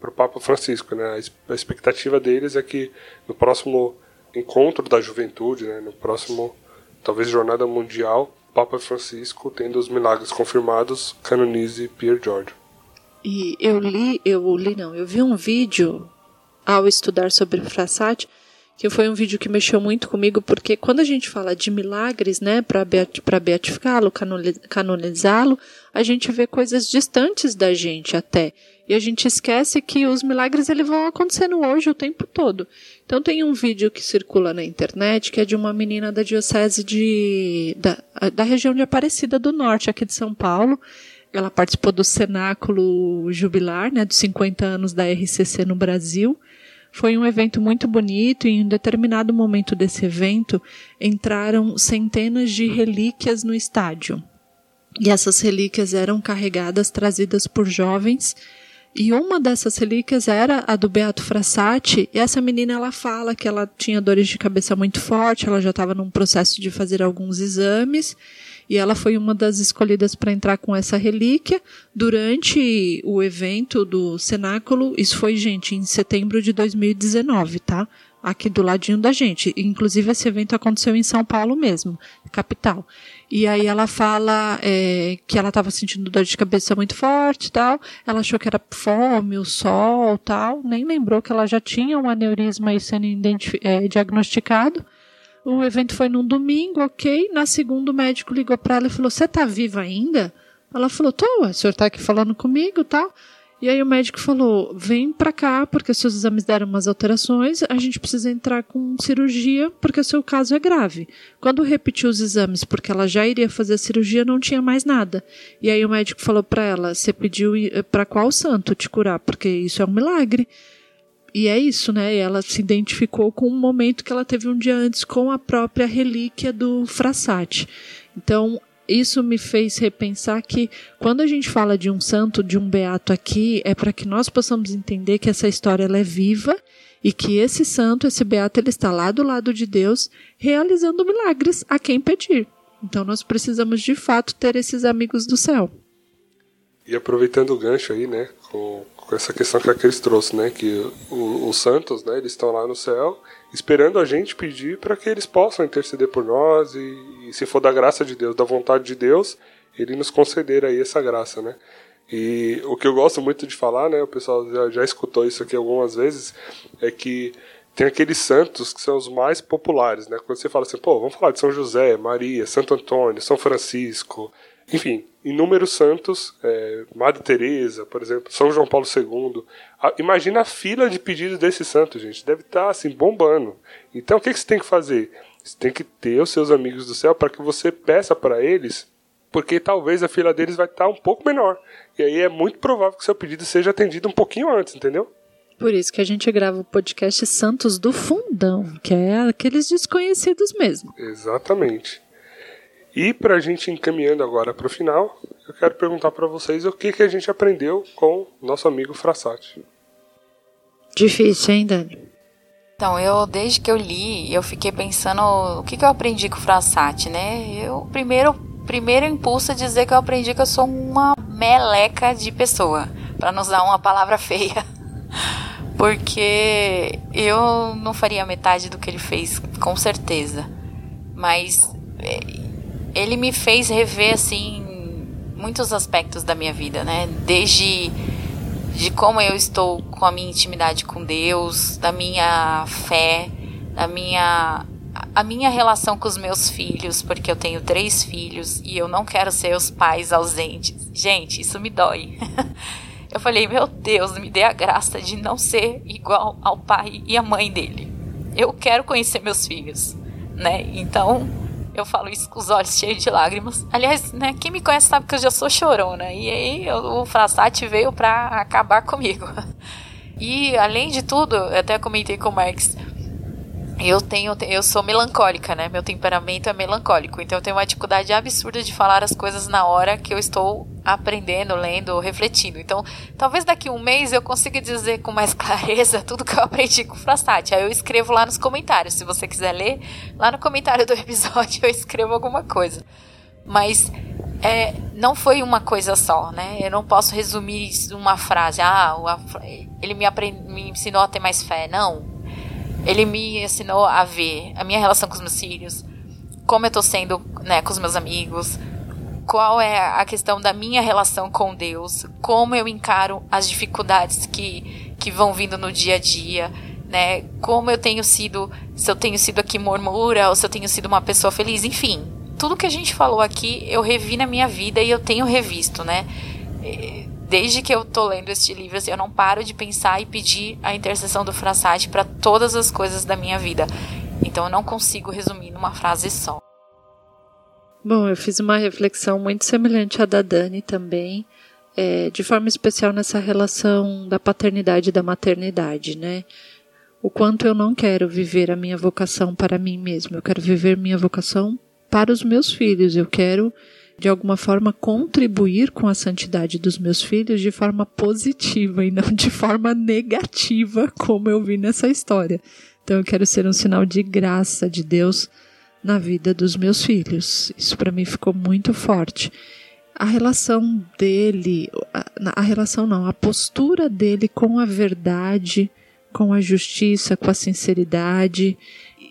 para o Papa Francisco. Né? A expectativa deles é que no próximo encontro da juventude, né, no próximo, talvez, Jornada Mundial, Papa Francisco, tendo os milagres confirmados, canonize Pierre George. E eu li, eu li não, eu vi um vídeo ao estudar sobre Frassati, que foi um vídeo que mexeu muito comigo, porque quando a gente fala de milagres, né, para beat, beatificá-lo, canonizá-lo, a gente vê coisas distantes da gente até. E a gente esquece que os milagres eles vão acontecendo hoje o tempo todo. Então tem um vídeo que circula na internet que é de uma menina da diocese de da, da região de Aparecida do Norte, aqui de São Paulo. Ela participou do cenáculo jubilar, né, dos 50 anos da RCC no Brasil. Foi um evento muito bonito e em um determinado momento desse evento entraram centenas de relíquias no estádio. E essas relíquias eram carregadas, trazidas por jovens e uma dessas relíquias era a do Beato Frassati, e essa menina ela fala que ela tinha dores de cabeça muito forte, ela já estava num processo de fazer alguns exames, e ela foi uma das escolhidas para entrar com essa relíquia durante o evento do cenáculo. Isso foi, gente, em setembro de 2019, tá? Aqui do ladinho da gente. Inclusive, esse evento aconteceu em São Paulo mesmo, capital. E aí ela fala é, que ela estava sentindo dor de cabeça muito forte tal. Ela achou que era fome, o sol tal. Nem lembrou que ela já tinha um aneurisma aí sendo é, diagnosticado. O evento foi num domingo, ok. Na segunda, o médico ligou para ela e falou: Você tá viva ainda? Ela falou: Tô, o senhor tá aqui falando comigo tal. E aí o médico falou: vem para cá, porque seus exames deram umas alterações, a gente precisa entrar com cirurgia, porque o seu caso é grave. Quando repetiu os exames, porque ela já iria fazer a cirurgia, não tinha mais nada. E aí o médico falou para ela: você pediu eh, para qual santo te curar? Porque isso é um milagre. E é isso, né? Ela se identificou com um momento que ela teve um dia antes com a própria relíquia do Frassati. Então, isso me fez repensar que quando a gente fala de um santo, de um beato aqui, é para que nós possamos entender que essa história ela é viva e que esse santo, esse beato, ele está lá do lado de Deus, realizando milagres a quem pedir. Então nós precisamos de fato ter esses amigos do céu. E aproveitando o gancho aí, né, com, com essa questão que a Cris trouxe, né, que o, os santos, né, eles estão lá no céu esperando a gente pedir para que eles possam interceder por nós e, e, se for da graça de Deus, da vontade de Deus, ele nos conceder aí essa graça, né? E o que eu gosto muito de falar, né, o pessoal já, já escutou isso aqui algumas vezes, é que tem aqueles santos que são os mais populares, né? Quando você fala assim, pô, vamos falar de São José, Maria, Santo Antônio, São Francisco, enfim, inúmeros santos, é, Madre Teresa, por exemplo, São João Paulo II. imagina a fila de pedidos desses santos, gente. Deve estar tá, assim bombando. Então o que, que você tem que fazer? Você tem que ter os seus amigos do céu para que você peça para eles porque talvez a fila deles vai estar um pouco menor. E aí é muito provável que seu pedido seja atendido um pouquinho antes, entendeu? Por isso que a gente grava o podcast Santos do Fundão, que é aqueles desconhecidos mesmo. Exatamente. E para a gente encaminhando agora para o final, eu quero perguntar para vocês o que, que a gente aprendeu com nosso amigo Frassati. Difícil, hein, Dani? Então, eu, desde que eu li, eu fiquei pensando o que, que eu aprendi com o Frassati, né? Eu, primeiro, primeiro impulso é dizer que eu aprendi que eu sou uma meleca de pessoa, para não usar uma palavra feia. Porque eu não faria metade do que ele fez, com certeza. Mas é, ele me fez rever, assim, muitos aspectos da minha vida, né? Desde de como eu estou com a minha intimidade com Deus, da minha fé, da minha a minha relação com os meus filhos, porque eu tenho três filhos e eu não quero ser os pais ausentes. Gente, isso me dói. Eu falei, meu Deus, me dê a graça de não ser igual ao pai e à mãe dele. Eu quero conhecer meus filhos, né? Então, eu falo isso com os olhos cheios de lágrimas. Aliás, né, quem me conhece sabe que eu já sou chorona. E aí o Frassati veio pra acabar comigo. E além de tudo, até comentei com o Marx, eu tenho eu sou melancólica, né? Meu temperamento é melancólico, então eu tenho uma dificuldade absurda de falar as coisas na hora que eu estou aprendendo, lendo, refletindo. Então, talvez daqui um mês eu consiga dizer com mais clareza tudo que eu aprendi com o Frastat. Aí eu escrevo lá nos comentários, se você quiser ler, lá no comentário do episódio eu escrevo alguma coisa. Mas é, não foi uma coisa só, né? Eu não posso resumir uma frase. Ah, ele me, aprend, me ensinou a ter mais fé. Não, ele me ensinou a ver a minha relação com os meus filhos, como eu tô sendo, né, com os meus amigos, qual é a questão da minha relação com Deus, como eu encaro as dificuldades que, que vão vindo no dia a dia, né? Como eu tenho sido, se eu tenho sido aqui murmura ou se eu tenho sido uma pessoa feliz, enfim. Tudo que a gente falou aqui, eu revi na minha vida e eu tenho revisto, né? Desde que eu tô lendo este livro, assim, eu não paro de pensar e pedir a intercessão do Frassati para todas as coisas da minha vida. Então eu não consigo resumir numa frase só. Bom, eu fiz uma reflexão muito semelhante à da Dani também, é, de forma especial nessa relação da paternidade e da maternidade, né? O quanto eu não quero viver a minha vocação para mim mesmo, eu quero viver minha vocação para os meus filhos, eu quero de alguma forma contribuir com a santidade dos meus filhos de forma positiva e não de forma negativa, como eu vi nessa história. Então eu quero ser um sinal de graça de Deus na vida dos meus filhos. Isso para mim ficou muito forte. A relação dele, a, a relação não, a postura dele com a verdade, com a justiça, com a sinceridade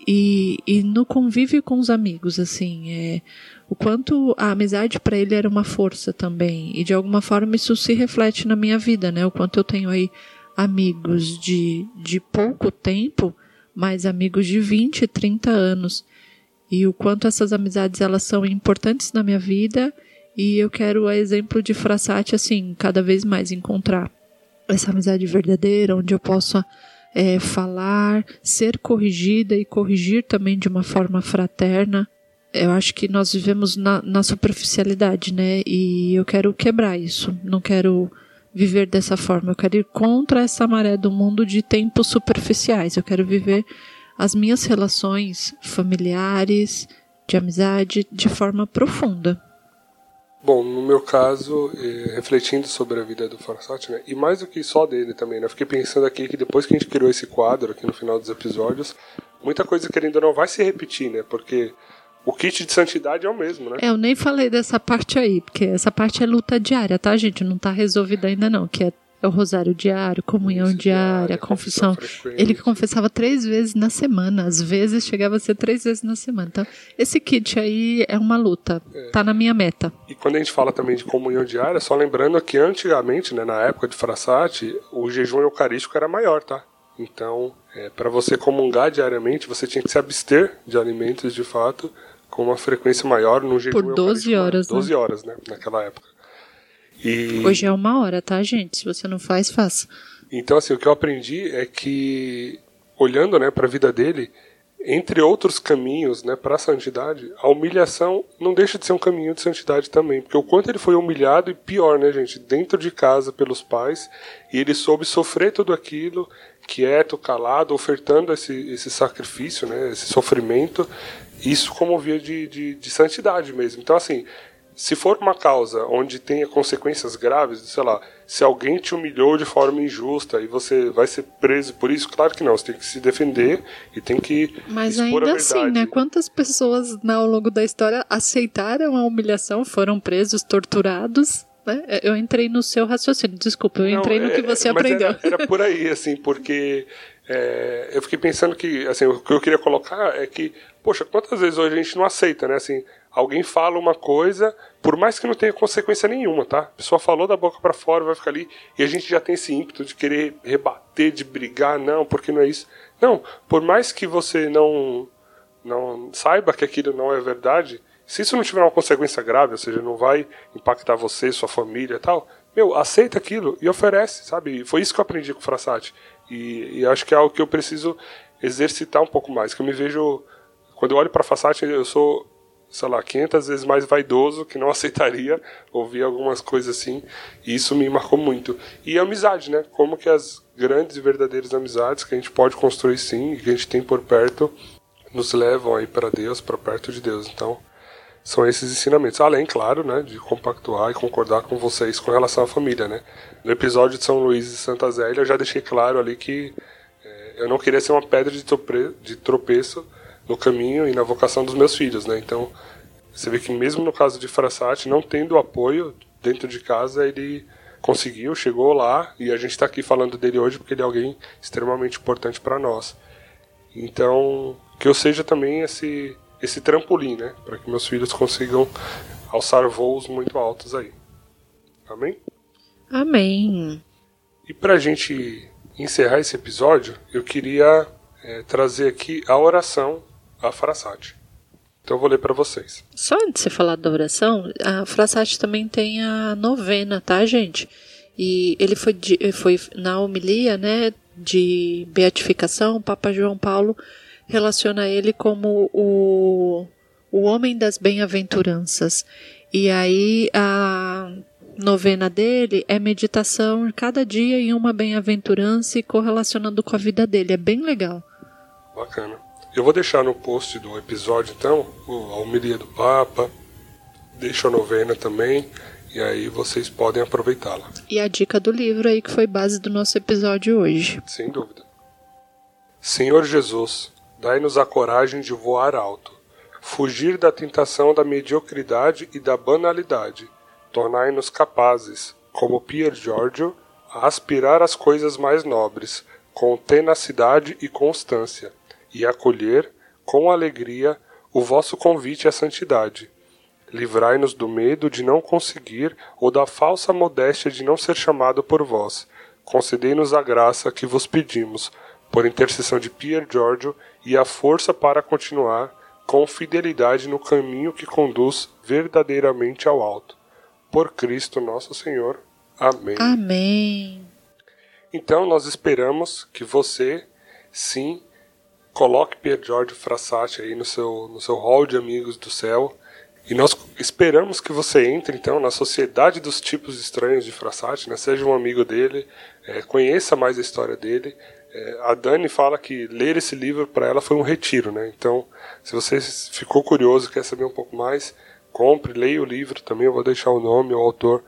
e, e no convívio com os amigos, assim, é, o quanto a amizade para ele era uma força também. E de alguma forma isso se reflete na minha vida, né? O quanto eu tenho aí amigos de, de pouco tempo, mas amigos de 20, 30 anos. E o quanto essas amizades elas são importantes na minha vida. E eu quero, a exemplo de Frassati, assim, cada vez mais encontrar essa amizade verdadeira, onde eu possa é, falar, ser corrigida e corrigir também de uma forma fraterna eu acho que nós vivemos na, na superficialidade, né? E eu quero quebrar isso. Não quero viver dessa forma. Eu quero ir contra essa maré do mundo de tempos superficiais. Eu quero viver as minhas relações familiares, de amizade, de forma profunda. Bom, no meu caso, eh, refletindo sobre a vida do Farasat, né, e mais do que só dele também, né, fiquei pensando aqui que depois que a gente criou esse quadro aqui no final dos episódios, muita coisa querendo ou não vai se repetir, né, porque o kit de santidade é o mesmo, né? É, eu nem falei dessa parte aí, porque essa parte é luta diária, tá, gente? Não tá resolvida ainda não, que é, é o rosário diário, comunhão Isso, diária, confissão. confissão Ele confessava três vezes na semana, às vezes chegava a ser três vezes na semana. Então, esse kit aí é uma luta, é. tá na minha meta. E quando a gente fala também de comunhão diária, só lembrando que antigamente, né, na época de Frassati, o jejum eucarístico era maior, tá? Então, é, para você comungar diariamente, você tinha que se abster de alimentos de fato com uma frequência maior no jejum Por 12 horas, 12 né? horas, né? Naquela época. E... Hoje é uma hora, tá, gente? Se você não faz, faça. Então, assim, o que eu aprendi é que, olhando né, para a vida dele, entre outros caminhos né, para a santidade, a humilhação não deixa de ser um caminho de santidade também. Porque o quanto ele foi humilhado, e pior, né, gente, dentro de casa pelos pais, e ele soube sofrer tudo aquilo, quieto, calado, ofertando esse, esse sacrifício, né, esse sofrimento, isso como via de, de, de santidade mesmo. Então, assim, se for uma causa onde tenha consequências graves, sei lá, se alguém te humilhou de forma injusta e você vai ser preso por isso, claro que não, você tem que se defender e tem que Mas ainda assim, né? Quantas pessoas ao longo da história aceitaram a humilhação, foram presos, torturados? Né? Eu entrei no seu raciocínio, desculpa, eu não, entrei no que é, você aprendeu. Era, era, por aí, assim, porque é, eu fiquei pensando que, assim, o que eu queria colocar é que, poxa, quantas vezes hoje a gente não aceita, né? Assim, alguém fala uma coisa, por mais que não tenha consequência nenhuma, tá? A pessoa falou da boca para fora, vai ficar ali, e a gente já tem esse ímpeto de querer rebater, de brigar, não, porque não é isso. Não, por mais que você não não saiba que aquilo não é verdade, se isso não tiver uma consequência grave, ou seja, não vai impactar você, sua família e tal, meu, aceita aquilo e oferece, sabe? Foi isso que eu aprendi com o Frassati. E, e, acho que é algo que eu preciso exercitar um pouco mais, que eu me vejo quando eu olho para Frassati, eu sou sei lá, 500 vezes mais vaidoso, que não aceitaria ouvir algumas coisas assim, e isso me marcou muito. E a amizade, né? Como que as grandes e verdadeiras amizades que a gente pode construir sim, e que a gente tem por perto, nos levam aí para Deus, para perto de Deus. Então, são esses ensinamentos. Além, claro, né, de compactuar e concordar com vocês com relação à família, né? No episódio de São Luís e Santa Zélia, eu já deixei claro ali que é, eu não queria ser uma pedra de, de tropeço no caminho e na vocação dos meus filhos, né? Então, você vê que mesmo no caso de Frassati, não tendo apoio dentro de casa, ele conseguiu, chegou lá e a gente está aqui falando dele hoje porque ele é alguém extremamente importante para nós. Então, que eu seja também esse esse trampolim, né, para que meus filhos consigam alçar voos muito altos aí. Amém? Amém. E para a gente encerrar esse episódio, eu queria é, trazer aqui a oração a Frassati. Então eu vou ler para vocês. Só antes de você falar da oração, a Frassati também tem a novena, tá, gente? E ele foi, de, foi na homilia, né, de beatificação, o Papa João Paulo relaciona ele como o, o homem das bem-aventuranças. E aí a novena dele é meditação cada dia em uma bem-aventurança e correlacionando com a vida dele. É bem legal. Bacana. Eu vou deixar no post do episódio, então, a homilia do Papa, deixo a novena também, e aí vocês podem aproveitá-la. E a dica do livro aí que foi base do nosso episódio hoje. Sem dúvida. Senhor Jesus, dai-nos a coragem de voar alto, fugir da tentação da mediocridade e da banalidade, tornai-nos capazes, como Pier Giorgio, a aspirar às coisas mais nobres, com tenacidade e constância e acolher, com alegria, o vosso convite à santidade. Livrai-nos do medo de não conseguir ou da falsa modéstia de não ser chamado por vós. Concedei-nos a graça que vos pedimos, por intercessão de Pier Giorgio, e a força para continuar com fidelidade no caminho que conduz verdadeiramente ao alto. Por Cristo nosso Senhor. Amém. Amém. Então nós esperamos que você, sim, coloque Pier Giorgio Frassati aí no seu, no seu hall de amigos do céu. E nós esperamos que você entre então na sociedade dos tipos estranhos de Frassati, né? seja um amigo dele, é, conheça mais a história dele. É, a Dani fala que ler esse livro para ela foi um retiro, né? Então, se você ficou curioso, quer saber um pouco mais, compre, leia o livro também. Eu vou deixar o nome, o autor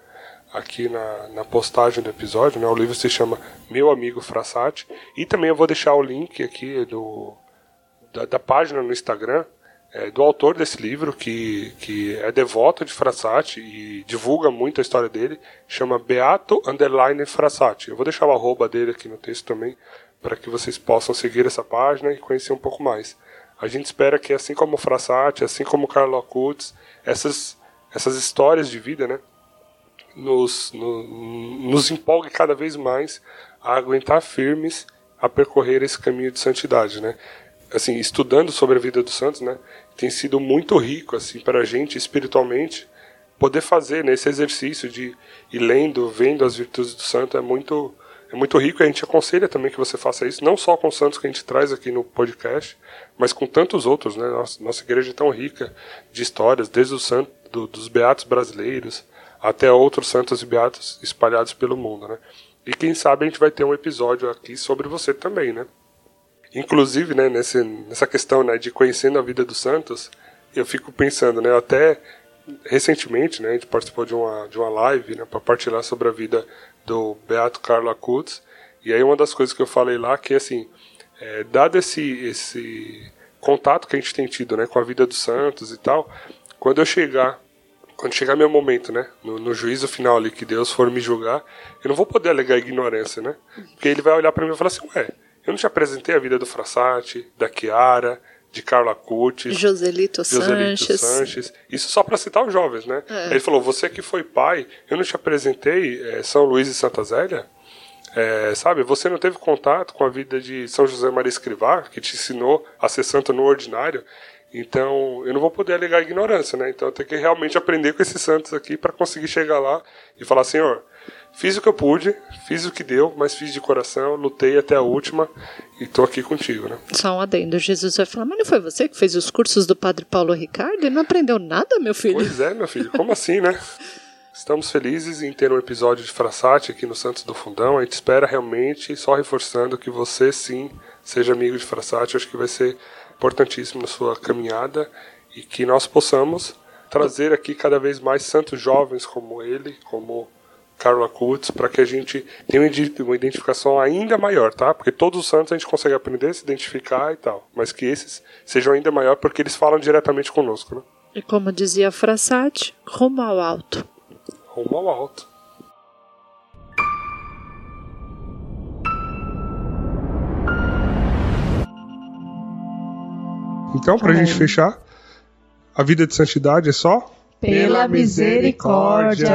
aqui na, na postagem do episódio. Né? O livro se chama Meu Amigo Frassati. E também eu vou deixar o link aqui do, da, da página no Instagram é, do autor desse livro, que, que é devoto de Frassati e divulga muito a história dele. Chama Beato Underline Frassati. Eu vou deixar o arroba dele aqui no texto também, para que vocês possam seguir essa página e conhecer um pouco mais. A gente espera que, assim como o Frassati, assim como o Carlo Acutis, essas, essas histórias de vida, né, nos, no, nos empolgue cada vez mais a aguentar firmes a percorrer esse caminho de santidade, né? Assim, estudando sobre a vida dos santos, né? Tem sido muito rico, assim, para a gente espiritualmente poder fazer nesse né, exercício de ir lendo, vendo as virtudes do santo é muito é muito rico e a gente aconselha também que você faça isso, não só com os santos que a gente traz aqui no podcast, mas com tantos outros, né? Nossa, nossa igreja é tão rica de histórias, desde os santos, do, dos beatos brasileiros até outros santos e beatos espalhados pelo mundo, né? E quem sabe a gente vai ter um episódio aqui sobre você também, né? Inclusive, né, nesse, nessa questão né, de conhecendo a vida dos santos, eu fico pensando, né, até recentemente, né, a gente participou de uma, de uma live né, para partilhar sobre a vida do Beato Carlo Acutz, e aí uma das coisas que eu falei lá que, assim, é, dado esse, esse contato que a gente tem tido né, com a vida dos santos e tal, quando eu chegar quando chegar meu momento, né, no, no, juízo final ali que Deus for me julgar, eu não vou poder alegar ignorância, né? Porque ele vai olhar para mim e falar assim, ué, eu não te apresentei a vida do Frassati, da Chiara, de Carla Cucci, Joselito, Joselito Sanches. Sanches. Isso só para citar os jovens, né? É. Ele falou: você que foi pai, eu não te apresentei é, São Luís e Santa Zélia? É, sabe, você não teve contato com a vida de São José Maria Escrivá, que te ensinou a ser santo no ordinário. Então, eu não vou poder alegar ignorância, né? Então, eu tenho que realmente aprender com esses santos aqui para conseguir chegar lá e falar: Senhor, Fiz o que eu pude, fiz o que deu, mas fiz de coração, lutei até a última e tô aqui contigo, né? Só um adendo. Jesus vai falar, mas não foi você que fez os cursos do Padre Paulo Ricardo e não aprendeu nada, meu filho? Pois é, meu filho. Como assim, né? Estamos felizes em ter um episódio de Frassati aqui no Santos do Fundão. A gente espera realmente, só reforçando, que você sim seja amigo de Frassati. Acho que vai ser importantíssimo na sua caminhada e que nós possamos trazer aqui cada vez mais santos jovens como ele, como Carla Kutz, para que a gente tenha uma identificação ainda maior, tá? Porque todos os santos a gente consegue aprender, se identificar e tal. Mas que esses sejam ainda maior porque eles falam diretamente conosco, né? E como dizia Frassati, rumo ao alto. Rumo ao alto. Então, para a gente fechar, a vida de santidade é só pela misericórdia.